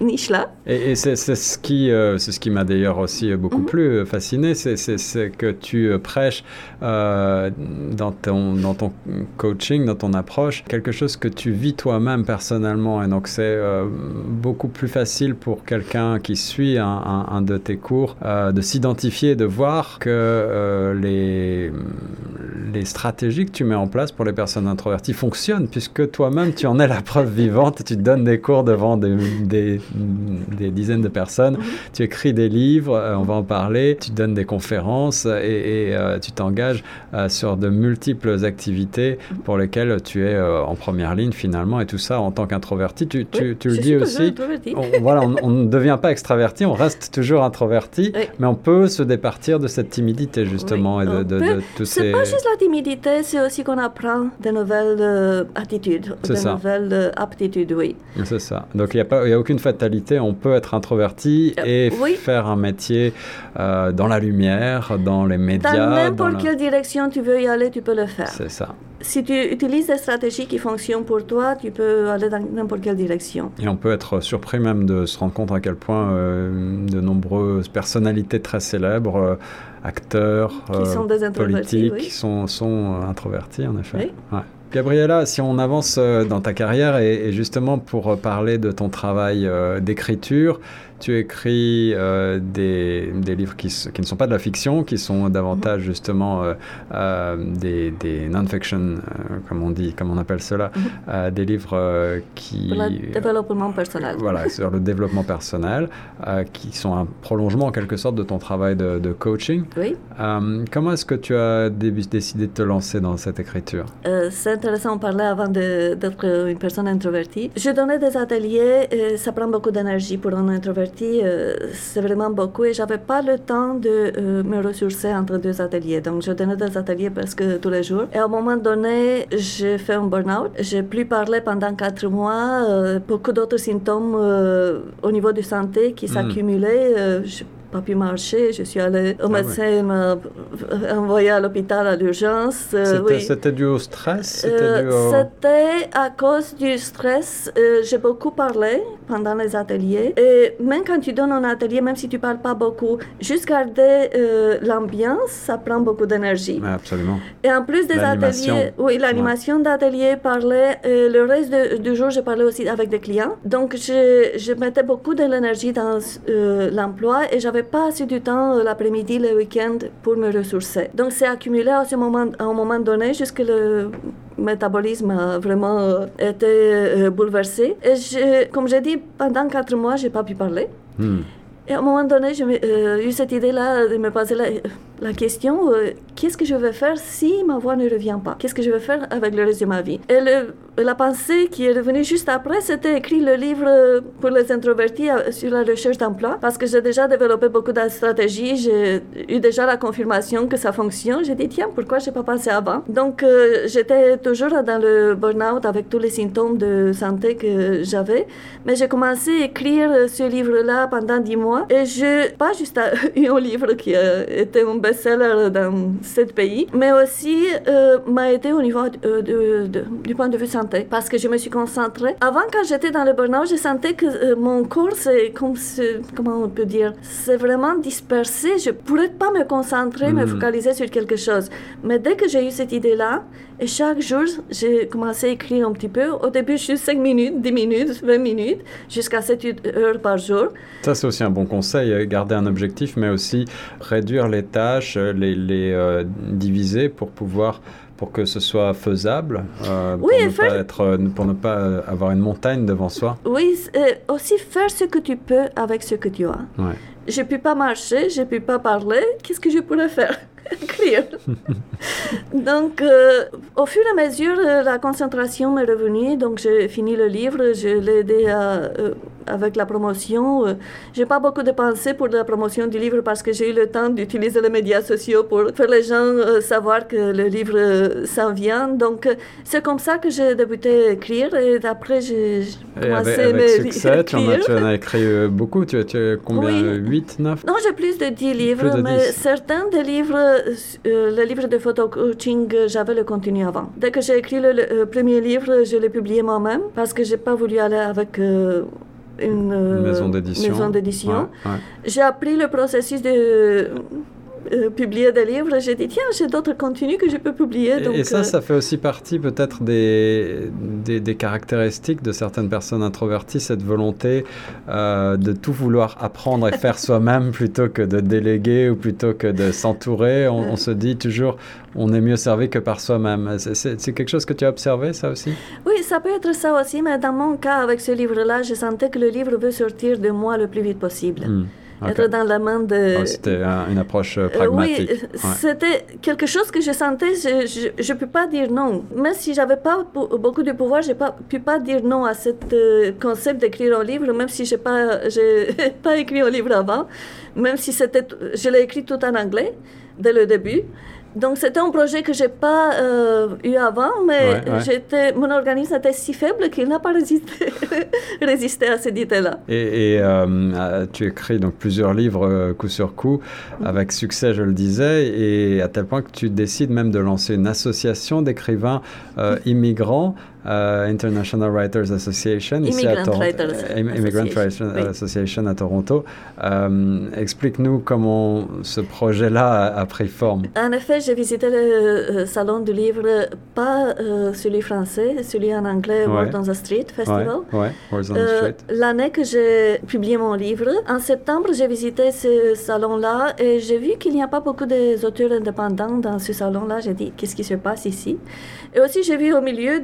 niche-là. Et, c'est ce qui, euh, c'est ce qui m'a d'ailleurs aussi beaucoup mhm. plus euh, fasciné, c'est que tu euh, prêches dans, ton, dans ton coaching, dans ton approche, quelque chose que tu vis toi-même personnellement. Et donc c'est beaucoup plus facile pour quelqu'un qui suit un, un, de tes cours de s'identifier, de voir que les, les stratégies que tu mets en place pour les personnes introverties fonctionnent, puisque toi-même, tu en es la preuve vivante. Tu donnes des cours devant des, des, des dizaines de personnes, tu écris des livres, euh, on va en parler, tu donnes des conférences et, et euh, tu t'engages euh, sur de multiples activités pour lesquelles tu es en première ligne finalement, et tout ça en tant qu'introverti. Tu, tu, tu le dis aussi. On, voilà, on, ne devient pas extraverti, on reste toujours introverti, mais on peut se départir de cette timidité justement et de, de, de, de C'est pas juste la timidité, c'est aussi qu'on apprend de nouvelles attitudes, de ça. nouvelles aptitudes, oui. C'est ça. Donc il n'y a, pas, a aucune fatalité, on peut être introverti euh, et oui. faire un métier euh, dans la lumière, dans les médias. Dans n'importe quelle direction tu veux y aller, tu peux le faire. C'est ça si tu utilises des stratégies qui fonctionnent pour toi, tu peux aller dans n'importe quelle direction. Et on peut être surpris même de se rendre compte à quel point euh, de nombreuses personnalités très célèbres, acteurs, qui sont politiques, oui. sont, sont introvertis en effet. Oui. Ouais. Gabriella, si on avance euh, dans ta carrière et, et justement pour parler de ton travail euh, d'écriture, tu écris euh, des, des, livres qui, qui, ne sont pas de la fiction, qui sont davantage -hmm. justement euh, euh, des, des non-fiction, comme on dit, comme on appelle cela, -hmm. des livres qui... Pour le développement personnel. Voilà, sur le développement personnel, qui sont un prolongement en quelque sorte de ton travail de, de coaching. Oui. comment est-ce que tu as décidé de te lancer dans cette écriture? C'est intéressant, on parlait avant d'être une personne introvertie. Je donnais des ateliers, ça prend beaucoup d'énergie pour un introverti euh, c'est vraiment beaucoup et j'avais pas le temps de euh, me ressourcer entre deux ateliers. Donc, je donnais des ateliers presque tous les jours. Et à un moment donné, j'ai fait un burn-out. J'ai plus parlé pendant quatre mois. Euh, beaucoup d'autres symptômes au niveau de santé qui s'accumulaient. Mm pas pu marcher. Je suis allée au ah médecin, il m'a envoyé à l'hôpital à l'urgence. Euh, oui. C'était dû au stress? C'était au... à cause du stress. Euh, J'ai beaucoup parlé pendant les ateliers. Et même quand tu donnes un atelier, même si tu parles pas beaucoup, juste garder euh, l'ambiance, ça prend beaucoup d'énergie. Ouais, absolument. Et en plus des ateliers, oui, l'animation ouais. d'atelier, parler. le reste de, du jour, je parlais aussi avec des clients. Donc, je, je mettais beaucoup de l'énergie dans l'emploi et j'avais pas assez du temps l'après-midi, le week-end pour me ressourcer. Donc c'est accumulé à, ce moment, à un moment donné jusqu'à le métabolisme a vraiment été euh, bouleversé. Et je, comme j'ai dit, pendant quatre mois, j'ai pas pu parler. Hmm. Et à un moment donné, j'ai euh, eu cette idée-là de me poser la, la question euh, qu'est-ce que je vais faire si ma voix ne revient pas? Qu'est-ce que je vais faire avec le reste de ma vie? Et le, la pensée qui est revenue juste après, c'était écrire le livre pour les introvertis euh, sur la recherche d'emploi, parce que j'ai déjà développé beaucoup de stratégies, j'ai eu déjà la confirmation que ça fonctionne. J'ai dit tiens, pourquoi je n'ai pas pensé avant? Donc euh, j'étais toujours dans le burn-out avec tous les symptômes de santé que j'avais, mais j'ai commencé à écrire ce livre-là pendant dix mois, et je pas juste eu un livre qui était un best-seller dans sept pays, mais aussi euh, m'a aidé au niveau du point de vue santé, parce que je me suis concentrée. Avant, quand j'étais dans le burn-out, je sentais que euh, mon corps, c'est comme, comment on peut dire, c'est vraiment dispersé. Je pourrais pas me concentrer, mmh. me focaliser sur quelque chose. Mais dès que j'ai eu cette idée-là, et chaque jour, j'ai commencé à écrire un petit peu. Au début, juste 5 minutes, 10 minutes, 20 minutes, jusqu'à 7 heures par jour. Ça, c'est aussi un bon conseil, garder un objectif, mais aussi réduire les tâches, les, les euh, diviser pour pouvoir pour que ce soit faisable, euh, oui, pour, ne faire... pas être, pour ne pas avoir une montagne devant soi. Oui, euh, aussi faire ce que tu peux avec ce que tu as. Ouais. Je ne peux pas marcher, je ne peux pas parler, qu'est-ce que je pourrais faire? Écrire. donc, euh, au fur et à mesure, la concentration m'est revenue, donc j'ai fini le livre, je l'ai aidé à, avec la promotion. Je n'ai pas beaucoup dépensé pour la promotion du livre parce que j'ai eu le temps d'utiliser les médias sociaux pour faire les gens savoir que le livre s'en vient. Donc, c'est comme ça que j'ai débuté à écrire et après, j'ai commencé avec succès, tu en, as, tu en, as, écrit beaucoup. Tu, tu as combien? Oui. 8, 9 Non, j'ai plus de 10 livres, de mais 10. certains des livres, euh, le livre de photo-coaching, j'avais le contenu avant. Dès que j'ai écrit le, le, premier livre, je l'ai publié moi-même parce que je n'ai pas voulu aller avec... Euh, une, maison d'édition. Maison d'édition. Ouais, ouais. J'ai appris le processus de euh, publier des livres, j'ai dit, tiens, j'ai d'autres contenus que je peux publier. Et, donc, et ça, euh, ça fait aussi partie peut-être des, des, des caractéristiques de certaines personnes introverties, cette volonté euh, de tout vouloir apprendre et faire soi-même plutôt que de déléguer ou plutôt que de s'entourer. On, on se dit toujours, on est mieux servi que par soi-même. C'est quelque chose que tu as observé, ça aussi? Oui, ça peut être ça aussi, mais dans mon cas, avec ce livre-là, je sentais que le livre veut sortir de moi le plus vite possible. Hmm, ok. Être dans la main de... Oh, C'était un- une approche euh, Euh, pragmatique. oui, euh, c'était quelque chose que je sentais, je ne peux pas dire non. Même si j'avais pas beaucoup de pouvoir, je ne peux pas dire non à ce concept d'écrire un livre, même si je n'ai pas, j'ai pas écrit un livre avant, même si c'était, je l'ai écrit tout en anglais dès le début. Donc c'était un projet que j'ai pas euh, eu avant, mais Ouais, ouais. j'étais, mon organisme était si faible qu'il n'a pas résisté, résisté à cette idée-là. Et, et, euh, euh, tu écris donc plusieurs livres coup sur coup, avec succès, je le disais, et à tel point que tu décides même de lancer une association d'écrivains euh, immigrants, euh, International Writers Association, ici à Toronto. Writers Euh, Im- Immigrant Association, Writers oui. Association à Toronto. Euh, Explique-nous comment ce projet-là a, a pris forme. En effet, j'ai visité le salon du livre, pas euh, celui français, celui en anglais, Ouais. World on the Street Festival. ouais. L'année que j'ai publié mon livre, en septembre, j'ai visité ce salon-là et j'ai vu qu'il n'y a pas beaucoup d'auteurs indépendants dans ce salon-là. J'ai dit, qu'est-ce qui se passe ici? Et aussi, j'ai vu au milieu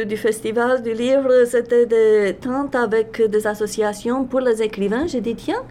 du, du festival du livre, c'était des tentes avec des associations pour les écrivains. J'ai dit, tiens,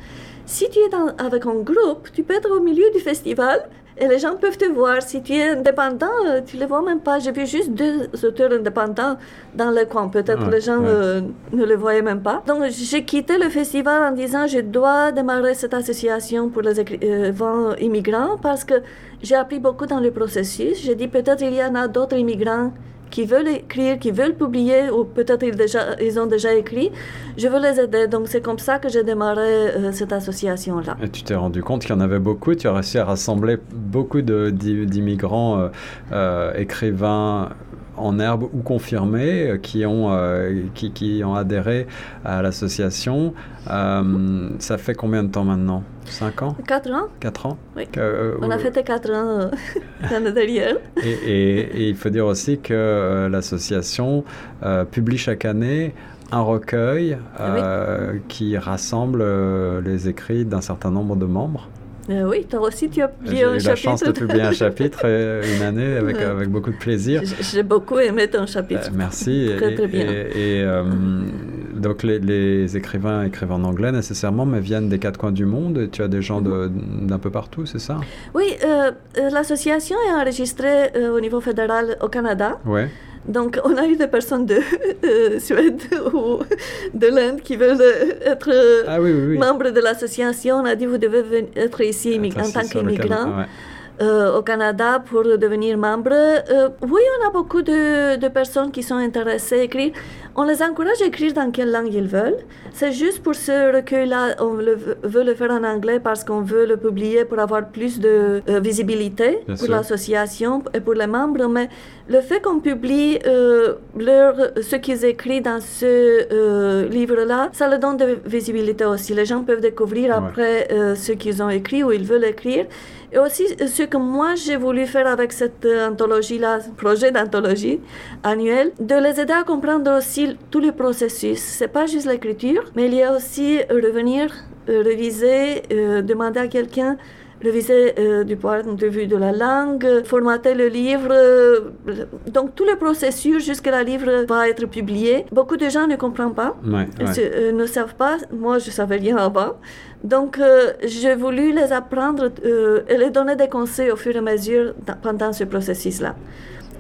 si tu es dans- avec un groupe, tu peux être au milieu du festival et les gens peuvent te voir. Si tu es indépendant, euh, tu ne les vois même pas. J'ai vu juste deux auteurs indépendants dans le coin. Peut-être Ouais, les gens ouais. euh, ne le voyaient même pas. Donc j'ai quitté le festival en disant je dois démarrer cette association pour les écrivains immigrants parce que j'ai appris beaucoup dans le processus. J'ai dit peut-être il y en a d'autres immigrants qui veulent écrire, qui veulent publier, ou peut-être ils, ils ont déjà écrit. Je veux les aider. Donc c'est comme ça que j'ai démarré euh, cette association-là. Et tu t'es rendu compte qu'il y en avait beaucoup, tu as réussi à rassembler beaucoup d'immigrants euh, euh, écrivains en herbe ou confirmés euh, qui, ont, euh, qui, qui ont adhéré à l'association. Euh, ça fait combien de temps maintenant? 5 ans? Quatre ans 4 ans? Oui. Que, euh, On a fêté quatre ans l'année dernière. et, et- et il faut dire aussi que l'association publie chaque année un recueil oui. qui rassemble les écrits d'un certain nombre de membres. Euh, oui, toi aussi, tu as J'ai publié un eu la chapitre. chance de publier un chapitre euh, une année avec, avec beaucoup de plaisir. J'ai beaucoup aimé ton chapitre. Euh, merci. Très, très bien. Et, et, euh, donc les, les écrivains écrivent en anglais nécessairement, mais viennent des quatre coins du monde. Et tu as des gens d'un peu partout, c'est ça? Oui, l'association est enregistrée au niveau fédéral au Canada. Ouais. Donc, on a eu des personnes de euh, Suède ou de l'Inde qui veulent euh, être Ah oui, oui, oui. membres de l'association. On a dit, vous devez être ici immig- en tant qu'immigrant. Euh, au Canada pour devenir membre. Euh, oui, on a beaucoup de, de personnes qui sont intéressées à écrire. On les encourage à écrire dans quelle langue ils veulent. C'est juste pour ce recueil-là, on le, veut le faire en anglais parce qu'on veut le publier pour avoir plus de euh, visibilité Bien pour l'association et pour les membres. Mais le fait qu'on publie leur, ce qu'ils écrivent dans ce livre-là, ça leur donne de visibilité aussi. Les gens peuvent découvrir Ouais. après ce qu'ils ont écrit ou ils veulent écrire. Et aussi, ce que moi j'ai voulu faire avec cette euh, anthologie-là, projet d'anthologie annuel, de les aider à comprendre aussi tout le processus. C'est pas juste l'écriture, mais il y a aussi revenir, euh, réviser, euh, demander à quelqu'un réviser euh, du point de vue de la langue, formater le livre, euh, donc tout le processus jusqu'à le livre va être publié. Beaucoup de gens ne comprennent pas. Ouais, euh, ne savent pas. Moi, je savais rien avant. Donc, euh, j'ai voulu les apprendre et les donner des conseils au fur et à mesure pendant ce processus-là.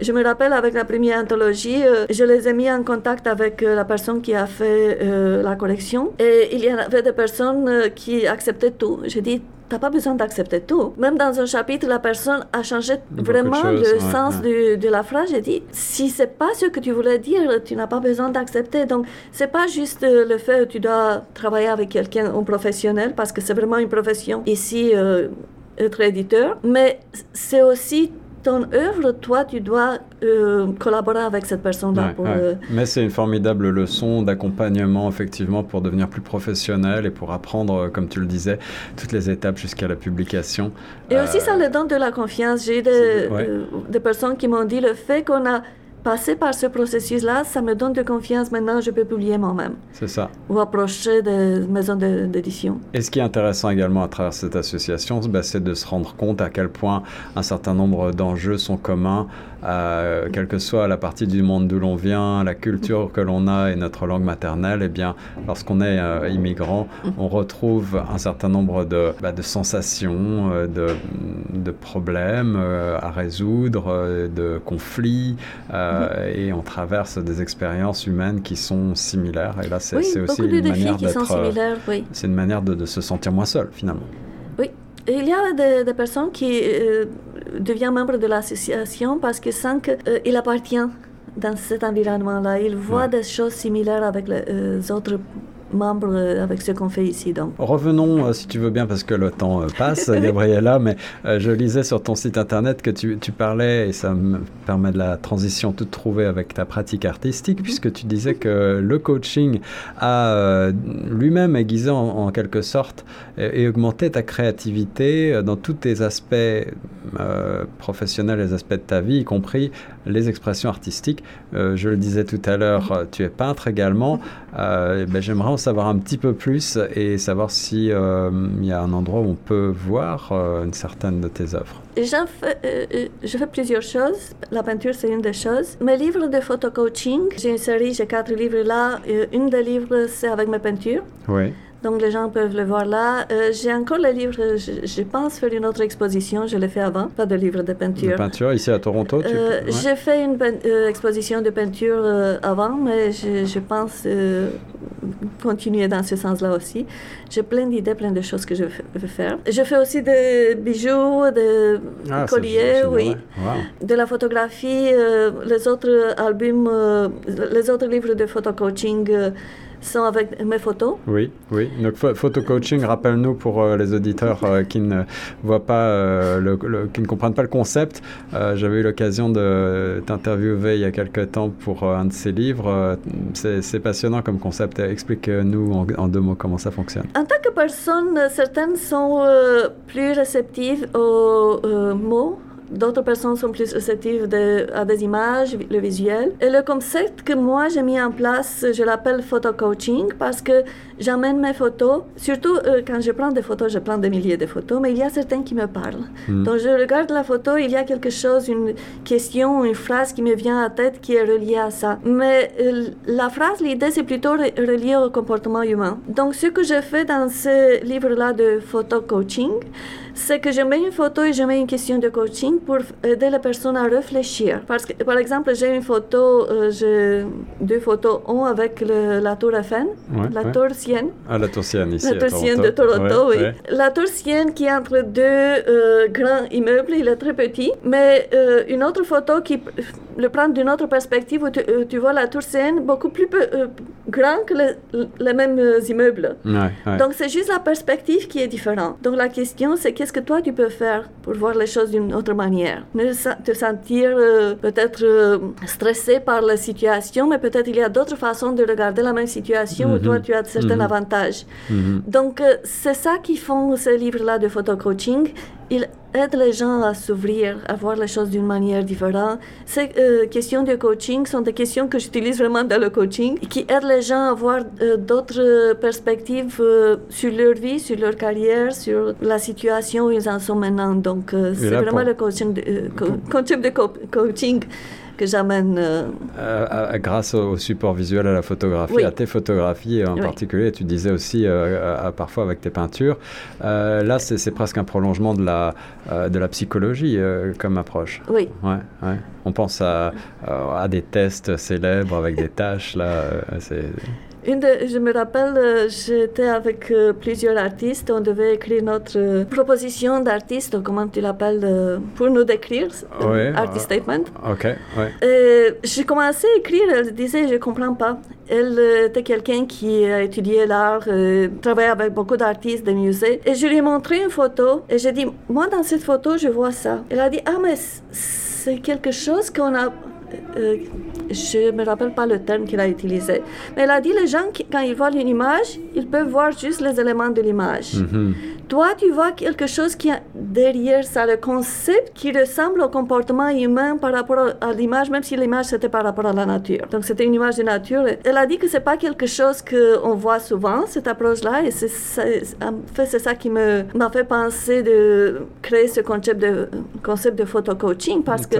Je me rappelle avec la première anthologie, euh, je les ai mis en contact avec euh, la personne qui a fait euh, la collection. Et il y avait des personnes qui acceptaient tout. J'ai dit, t'as pas besoin d'accepter tout. Même dans un chapitre, la personne a changé Beaucoup vraiment choses, le ouais, sens ouais. de la phrase. J'ai dit, si c'est pas ce que tu voulais dire, tu n'as pas besoin d'accepter. Donc, c'est pas juste euh, le fait que tu dois travailler avec quelqu'un, un professionnel, parce que c'est vraiment une profession ici, euh, être éditeur, mais c'est aussi ton œuvre, toi, tu dois euh, collaborer avec cette personne-là. Ouais, pour, ouais. euh, Mais c'est une formidable leçon d'accompagnement, effectivement, pour devenir plus professionnel et pour apprendre, euh, comme tu le disais, toutes les étapes jusqu'à la publication. Et aussi, ça leur donne de la confiance. J'ai des, ouais. des personnes qui m'ont dit le fait qu'on a passé par ce processus-là, ça me donne de confiance. Maintenant, je peux publier moi-même C'est ça. ou approcher des maisons de- d'édition. Et ce qui est intéressant également à travers cette association, bah, c'est de se rendre compte à quel point un certain nombre d'enjeux sont communs, euh, quelle que soit la partie du monde d'où l'on vient, la culture que l'on a et notre langue maternelle. Et bien, lorsqu'on est euh, immigrant, on retrouve un certain nombre de, bah, de sensations, euh, de, de problèmes à résoudre, de conflits, et on traverse des expériences humaines qui sont similaires. Et là, c'est Oui, aussi une manière oui. une de, de se sentir moins seul, finalement. Oui. Il y a des, des personnes qui euh, deviennent membres de l'association parce qu'ils sentent qu'il appartient dans cet environnement-là. Voient Ouais. des choses similaires avec les euh, autres membres, euh, avec ce qu'on fait ici. Donc. Revenons, euh, si tu veux bien, parce que le temps euh, passe, Gabriella, mais je lisais sur ton site internet que tu, tu parlais, et ça me permet de la transition toute trouvée avec ta pratique artistique, puisque tu disais que le coaching a lui-même aiguisé en, en quelque sorte et, et augmenté ta créativité dans tous tes aspects euh, professionnels, les aspects de ta vie, y compris les expressions artistiques. Euh, je le disais tout à l'heure, euh, tu es peintre également. Euh, ben, J'aimerais en savoir un petit peu plus et savoir si euh, il y a un endroit où on peut voir une certaine de tes œuvres. Fais, je fais plusieurs choses. La peinture, c'est une des choses. Mes livres de photo coaching, j'ai une série, j'ai quatre livres là. Une des livres, c'est avec mes peintures. Oui. Donc les gens peuvent le voir là. Euh, j'ai encore le livre, je, je pense faire une autre exposition, je l'ai fait avant, pas de livre de De peinture. peinture ici à Toronto. Tu... Euh, ouais. J'ai fait une euh, exposition de peinture euh, avant, mais je, je pense euh, continuer dans ce sens-là aussi. J'ai plein d'idées, plein de choses que je veux faire. Je fais aussi des bijoux, des Ah, c'est colliers, oui. Wow. De la photographie, euh, les autres albums, euh, les autres livres de photo coaching euh, sont avec mes photos. Oui, oui. Donc pho- photo coaching, rappelle-nous pour euh, les auditeurs euh, qui ne voient pas, euh, le, le- qui ne comprennent pas le concept. J'avais eu l'occasion de t'interviewer il y a quelque temps pour un de ces livres. C'est passionnant comme concept. Explique-nous en, en deux mots comment ça fonctionne. En tant que personne, certaines sont plus réceptives aux mots. D'autres personnes sont plus réceptives de- à des images, le visuel. Et le concept que moi j'ai mis en place, je l'appelle photo coaching parce que j'amène mes photos. Surtout euh, quand je prends des photos, je prends des milliers de photos, mais il y a certaines qui me parlent. Mm. Donc je regarde la photo, il y a quelque chose, une question, une phrase qui me vient à la tête qui est reliée à ça. Mais euh, la phrase, l'idée, c'est plutôt re- relié au comportement humain. Donc ce que je fais dans ce livre-là de photo coaching, c'est que je mets une photo et je mets une question de coaching pour aider la personne à réfléchir. Parce que, par exemple, j'ai une photo, euh, j'ai deux photos, un avec le- la tour Ouais, la ouais. tour Sienne, Ah, la tour Sienne ici. la tour Sienne de Toronto, Ouais, oui. La tour Sienne qui est entre deux euh, grands immeubles, il est très petit. Mais euh, une autre photo qui le prend d'une autre perspective où tu, euh, tu vois la tour Sienne beaucoup plus peu- euh, grand que le- les mêmes euh, immeubles. Donc c'est juste la perspective qui est différente. Donc la question c'est qu'est-ce que toi tu peux faire pour voir les choses d'une autre manière? Ne te sentir euh, peut-être euh, stressé par la situation, mais peut-être il y a d'autres façons de regarder la même situation où toi Mhm. tu as certains Mhm. avantages. Mhm. Donc, euh, c'est ça qui font ces livres-là de photo-coaching. Ils aident les gens à s'ouvrir, à voir les choses d'une manière différente. Ces euh, questions de coaching sont des questions que j'utilise vraiment dans le coaching, qui aident les gens à voir euh, d'autres perspectives euh, sur leur vie, sur leur carrière, sur la situation où ils en sont maintenant. Donc, euh, c'est vraiment pour- le coaching de, co- concept de co- coaching que j'amène. euh, Euh, grâce au, support visuel, à la photographie, Oui. à tes photographies en Oui. particulier, tu disais aussi euh, à- parfois avec tes peintures. Là, c'est presque un prolongement de la, de la psychologie comme approche. oui. Ouais, ouais. On pense à, euh, à des tests célèbres avec des tâches. Là, euh, c'est Une de- je me rappelle, euh, j'étais avec euh, plusieurs artistes, on devait écrire notre euh, proposition d'artiste, comment tu l'appelles, pour nous décrire, Ouais, artist statement. ok. Ouais. Et j'ai commencé à écrire, elle disait, je comprends pas. elle était quelqu'un qui a étudié l'art, travaillé avec beaucoup d'artistes, de musées. Et je lui ai montré une photo et j'ai dit, moi dans cette photo, je vois ça. Elle a dit, ah mais c'est quelque chose qu'on a euh, je ne me rappelle pas le terme qu'il a utilisé. Mais elle a dit les gens, quand ils voient une image, ils peuvent voir juste les éléments de l'image. Mhm. Toi, tu vois quelque chose qui est derrière ça, le concept qui ressemble au comportement humain par rapport à l'image, même si l'image c'était par rapport à la nature. Donc c'était une image de nature. Elle a dit que c'est pas quelque chose qu'on voit souvent, cette approche-là, et c'est en fait c'est ça qui m'a fait penser de créer ce concept de, concept de photo coaching parce que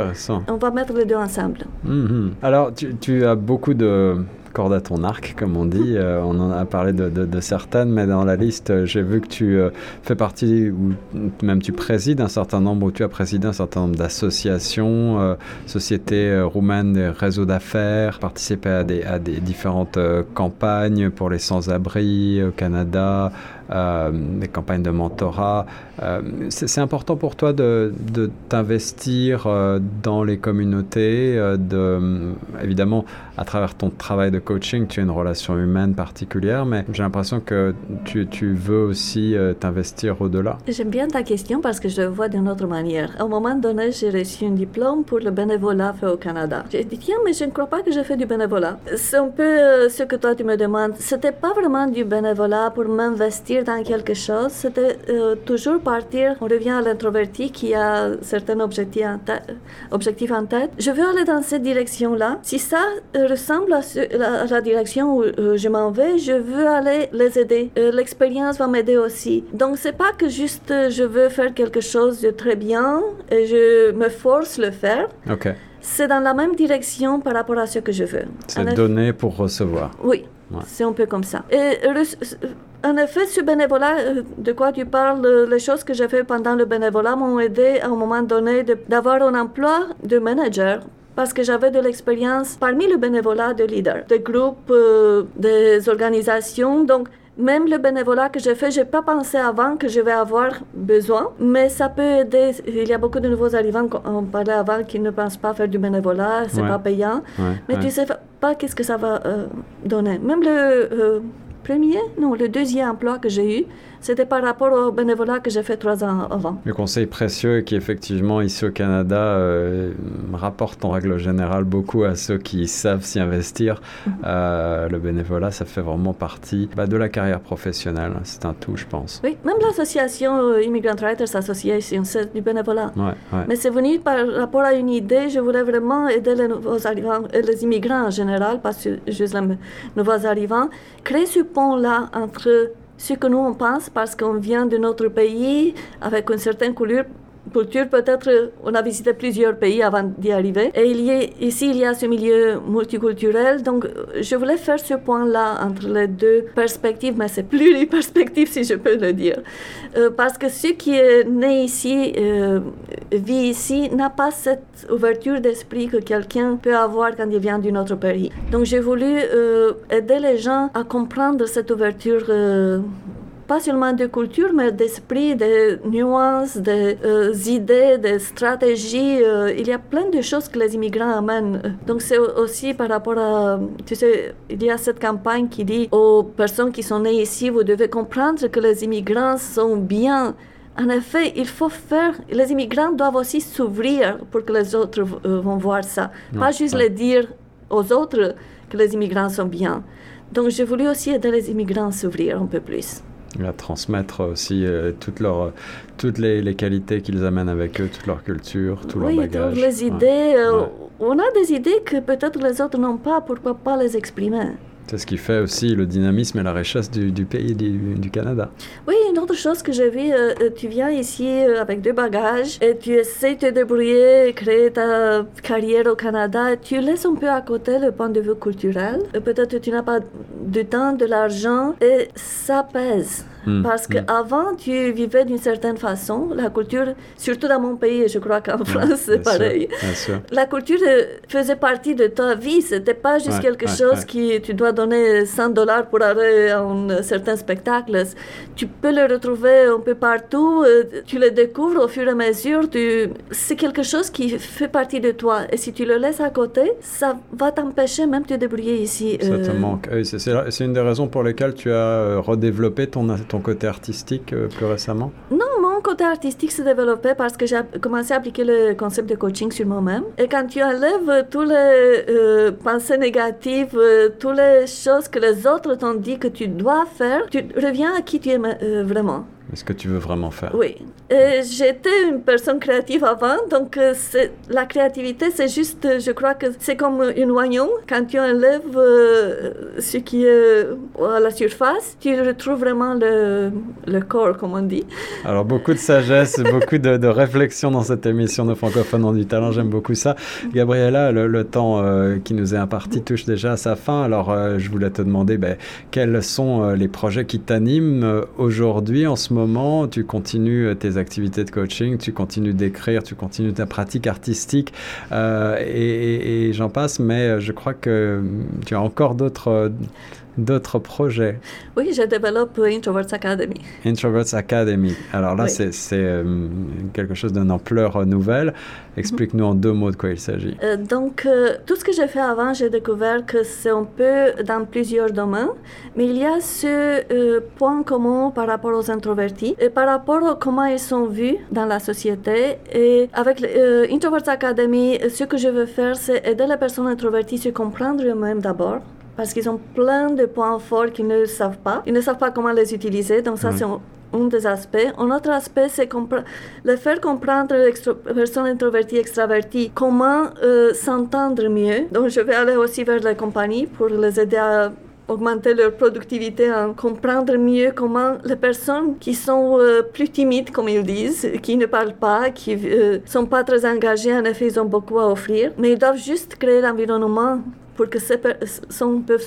on va mettre les deux ensemble. Mhm. Alors, tu, as beaucoup de cordes à ton arc, comme on dit. Euh, on en a parlé de, certaines, mais dans la liste, euh, j'ai vu que tu euh, fais partie, ou même tu présides un certain nombre, ou tu as présidé un certain nombre d'associations, sociétés roumaines, réseaux d'affaires, participé à des, à des différentes campagnes pour les sans-abri au Canada, des campagnes de mentorat. Euh, c'est important pour toi de, t'investir euh, dans les communautés, de, évidemment, à travers ton travail de coaching, tu as une relation humaine particulière, mais j'ai l'impression que tu, veux aussi t'investir au-delà. J'aime bien ta question parce que je le vois d'une autre manière. À un moment donné, j'ai reçu un diplôme pour le bénévolat fait au Canada. J'ai dit, tiens, mais je ne crois pas que j'ai fait du bénévolat. C'est un peu ce que toi tu me demandes. C'était pas vraiment du bénévolat pour m'investir dans quelque chose, c'était euh, toujours partir. On revient à l'introverti qui a certains objectifs en, objectifs en tête. Je veux aller dans cette direction-là. Si ça euh, ressemble à, la direction où euh, je m'en vais, je veux aller les aider. L'expérience va m'aider aussi. Donc, c'est pas que juste je veux faire quelque chose de très bien et je me force le faire. OK. C'est dans la même direction par rapport à ce que je veux. C'est donner pour recevoir. Oui, c'est un peu comme ça. Et en effet, ce bénévolat, euh, de quoi tu parles, euh, les choses que j'ai fait pendant le bénévolat m'ont aidé à un moment donné d'avoir un emploi de manager parce que j'avais de l'expérience parmi le bénévolat de leader, des groupes, euh, des organisations. Donc, même le bénévolat que j'ai fait, j'ai pas pensé avant que je vais avoir besoin, mais ça peut aider. Il y a beaucoup de nouveaux arrivants, on parlait avant, qui ne pensent pas faire du bénévolat, c'est pas payant, mais tu sais pas qu'est-ce que ça va donner. Même le premier, non, le deuxième emploi que j'ai eu, c'était par rapport au bénévolat que j'ai fait trois ans avant. Le conseil précieux qui, effectivement, ici au Canada, euh, rapporte en règle générale beaucoup à ceux qui savent s'y investir. Mhm. Euh, le bénévolat, ça fait vraiment partie bah, de la carrière professionnelle. C'est un tout, je pense. Oui, même l'association euh, Immigrant Writers Association, c'est du bénévolat. Mais c'est venu par rapport à une idée. Je voulais vraiment aider les nouveaux arrivants, et les immigrants en général, pas juste les nouveaux arrivants, créer ce pont-là entre ce que nous on pense parce qu'on vient de notre pays avec une certaine couleur culture, peut-être on a visité plusieurs pays avant d'y arriver. Et il y a, ici, il y a ce milieu multiculturel. Donc, je voulais faire ce point-là entre les deux perspectives, mais c'est plus les perspectives, si je peux le dire. Euh, parce que ceux qui est né ici, euh, vit ici, n'a pas cette ouverture d'esprit que quelqu'un peut avoir quand il vient d'un autre pays. Donc, j'ai voulu euh, aider les gens à comprendre cette ouverture pas seulement de culture, mais d'esprit, de nuances, des euh, idées, des stratégies. Euh, il y a plein de choses que les immigrants amènent. Donc c'est aussi par rapport à, tu sais, il y a cette campagne qui dit aux personnes qui sont nées ici, vous devez comprendre que les immigrants sont bien. En effet, il faut faire, les immigrants doivent aussi s'ouvrir pour que les autres euh, vont voir ça. pas juste le dire aux autres que les immigrants sont bien. Donc j'ai voulu aussi aider les immigrants à s'ouvrir un peu plus à transmettre aussi euh, toutes, leurs, toutes les, les qualités qu'ils amènent avec eux, toute leur culture, tout leur bagage. Oui, les idées. Euh, on a des idées que peut-être les autres n'ont pas, pourquoi pas les exprimer? C'est ce qui fait aussi le dynamisme et la richesse du, du pays du, du, Canada. Oui, une autre chose que j'ai vu, euh, euh, tu viens ici euh, avec deux bagages et tu essaies de te débrouiller, créer ta carrière au Canada. Tu laisses un peu à côté le point de vue culturel. Peut-être que tu n'as pas de temps, de l'argent et ça pèse. Hmm, Parce hmm. qu'avant, tu vivais d'une certaine façon. La culture, surtout dans mon pays, et je crois qu'en France, c'est pareil. La culture faisait partie de ta vie. C'était pas juste quelque chose que tu dois donné 100 dollars pour aller à un certain spectacle, tu peux le retrouver un peu partout, euh, tu le découvres au fur et à mesure, tu... c'est quelque chose qui fait partie de toi. Et si tu le laisses à côté, ça va t'empêcher même de te débrouiller ici. Ça te euh, manque. Oui, c'est- une des raisons pour lesquelles tu as euh, redéveloppé ton, ton côté artistique euh, plus récemment? Non, mon côté artistique s'est développé parce que j'ai commencé à appliquer le concept de coaching sur moi-même. Et quand tu enlèves toutes les euh, pensées négatives, euh, toutes les choses que les autres t'ont dit que tu dois faire, tu reviens à qui tu es euh, vraiment. Est-ce que tu veux vraiment faire? Oui. Et J'étais une personne créative avant, donc euh, la créativité, c'est juste, euh, je crois que c'est comme un oignon. Quand tu enlèves euh, ce qui est à la surface, tu retrouves vraiment le, le corps, comme on dit. Alors beaucoup de sagesse, beaucoup de, de réflexion dans cette émission de francophones ont du talent, j'aime beaucoup ça. Gabriella, le, le temps euh, qui nous est imparti touche déjà à sa fin, alors euh, je voulais te demander ben, quels sont euh, les projets qui t'animent euh, aujourd'hui, en ce moment, tu continues tes activités de coaching, tu continues d'écrire, tu continues ta pratique artistique euh, et, j'en passe, mais je crois que tu as encore d'autres... D'autres projets. Oui, je développe Introverts Academy. Introverts Academy. Alors là, Oui. c'est euh, quelque chose d'une ampleur nouvelle. Explique-nous en deux mots de quoi il s'agit. Euh, donc, euh, tout ce que j'ai fait avant, j'ai découvert que c'est un peu dans plusieurs domaines, mais il y a ce point commun par rapport aux introvertis et par rapport à comment ils sont vus dans la société. Et avec Introverts Academy, ce que je veux faire, c'est aider les personnes introverties à se comprendre eux-mêmes d'abord. Parce qu'ils ont plein de points forts qu'ils ne savent pas. Ils ne savent pas comment les utiliser. Donc ça, c'est un, un des aspects. Un autre aspect, c'est le faire comprendre aux personnes introverties, extraverties, comment euh, s'entendre mieux. Donc je vais aller aussi vers les compagnies pour les aider à augmenter leur productivité, en comprendre mieux comment les personnes qui sont euh, plus timides, comme ils disent, qui ne parlent pas, qui ne sont pas très engagées, en effet, ils ont beaucoup à offrir, mais ils doivent juste créer l'environnement pour que ces personnes peuvent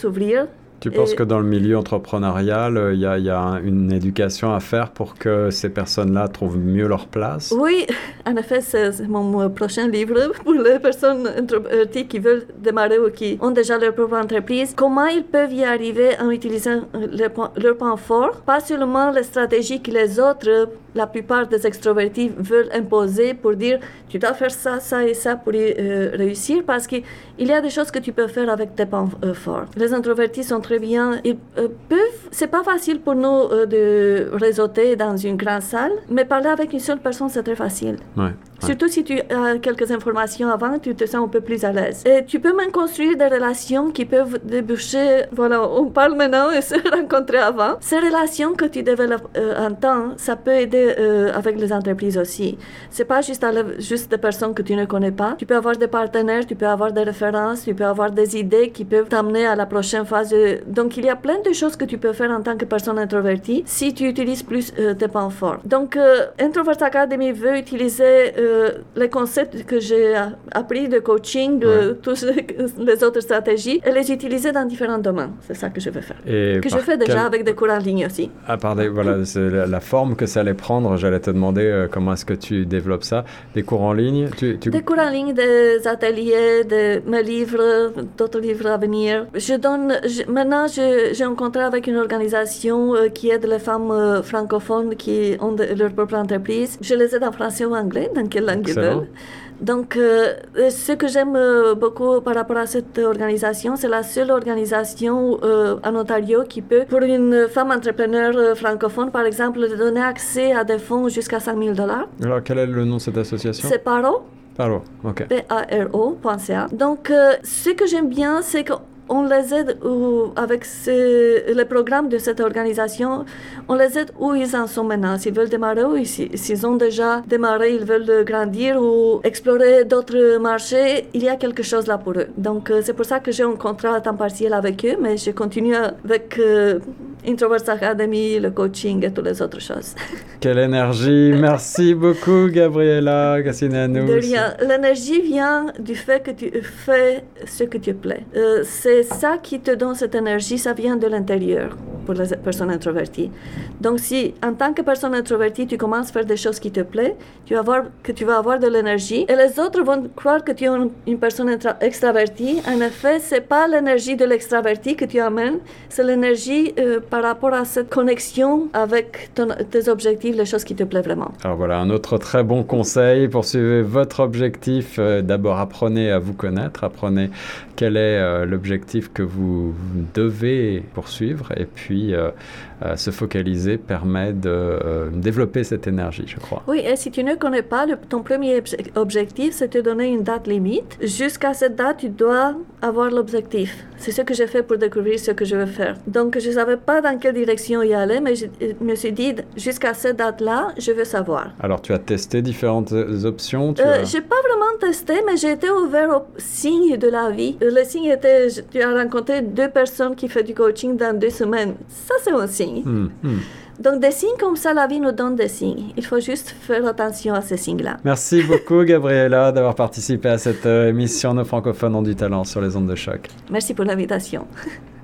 Tu penses que dans le milieu entrepreneurial, euh, il y, a- y une éducation à faire pour que ces personnes-là trouvent mieux leur place? Oui, en effet, c'est mon prochain livre pour les personnes introverties qui veulent démarrer ou qui ont déjà leur propre entreprise. Comment ils peuvent y arriver en utilisant leur leur point fort, pas seulement les stratégies que les autres, la plupart des extrovertis veulent imposer pour dire tu dois faire ça, ça et ça pour y euh, réussir, parce qu'il y a des choses que tu peux faire avec tes points euh, forts. Les introvertis sont très bien, ils euh, peuvent, c'est pas facile pour nous euh, de réseauter dans une grande salle, mais parler avec une seule personne, c'est très facile. Surtout si tu as quelques informations avant, tu te sens un peu plus à l'aise. Et tu peux même construire des relations qui peuvent déboucher. Voilà, on parle maintenant et se rencontrer avant. Ces relations que tu développes euh, en temps, ça peut aider euh, avec les entreprises aussi. C'est pas juste, juste des personnes que tu ne connais pas. Tu peux avoir des partenaires, tu peux avoir des références, tu peux avoir des idées qui peuvent t'amener à la prochaine phase. Donc, il y a plein de choses que tu peux faire en tant que personne introvertie si tu utilises plus euh, tes points forts. Donc, Introvert Academy veut utiliser euh, les concepts que j'ai appris de coaching, de toutes les autres stratégies, et les utiliser dans différents domaines. C'est ça que je veux faire. Et Que je fais déjà quel- avec des cours en ligne aussi. À part des- voilà, c'est la, la forme que ça allait prendre, j'allais te demander euh, comment est-ce que tu développes ça. Des cours en ligne tu, tu- Des cours en ligne, des ateliers, de, mes livres, d'autres livres à venir. Je donne, je- maintenant, j'ai un contrat avec une organisation euh, qui aide les femmes euh, francophones qui ont de- leur propre entreprise. Je les aide en français ou en anglais, dans Donc, euh, euh, ce que j'aime euh, beaucoup par rapport à cette organisation, c'est la seule organisation euh, en Ontario qui peut, pour une femme entrepreneur francophone, par exemple, donner accès à des fonds jusqu'à 5 000 dollars. Alors, quel est le nom de cette association? C'est Paro. Paro, ok. P-A-R-O.ca. Donc, euh, ce que j'aime bien, c'est qu'on les aide où- avec ce- le programme de cette organisation, on les aide où ils en sont maintenant. S'ils veulent démarrer ou si- s'ils ont déjà démarré, ils veulent grandir ou explorer d'autres marchés, il y a quelque chose là pour eux. Donc, euh, c'est pour ça que j'ai un contrat à temps partiel avec eux, mais je continue avec euh, Introverts Academy, le coaching et toutes les autres choses. Quelle énergie Merci beaucoup, Gabriella Cassinanous. De rien. L'énergie vient du fait que tu fais ce que tu plais. Euh, c'est ça qui te donne cette énergie, ça vient de l'intérieur. pour les personnes introverties. Donc, si en tant que personne introvertie, tu commences à faire des choses qui te plaisent, tu vas voir que tu vas avoir de l'énergie et les autres vont croire que tu es une, personne extravertie. En effet, c'est pas l'énergie de l'extraverti que tu amènes, c'est l'énergie euh, par rapport à cette connexion avec tes objectifs, les choses qui te plaisent vraiment. Alors voilà, un autre très bon conseil. Poursuivez votre objectif. Euh, D'abord, apprenez à vous connaître. Apprenez quel est euh, l'objectif que vous devez poursuivre. Et puis, euh, euh, se focaliser permet de euh, développer cette énergie, je crois. Oui, et si tu ne connais pas, le- ton premier obje- objectif, c'est de donner une date limite. Jusqu'à cette date, tu dois avoir l'objectif. C'est ce que j'ai fait pour découvrir ce que je veux faire. Donc, je ne savais pas dans quelle direction y aller, mais je je me suis dit, jusqu'à cette date-là, je veux savoir. Alors, tu as testé différentes euh, options. Tu Euh, as- j'ai pas vraiment testé, mais j'ai été ouvert aux signes de la vie. Euh, Le signe était, je- tu as rencontré deux personnes qui font du coaching dans deux semaines. Ça, c'est un signe. Hmm, hmm. Donc, des signes comme ça, la vie nous donne des signes. Il faut juste faire attention à ces signes-là. Merci beaucoup, Gabriella, d'avoir participé à cette euh, émission Nos francophones ont du talent sur les ondes de choc. Merci pour l'invitation.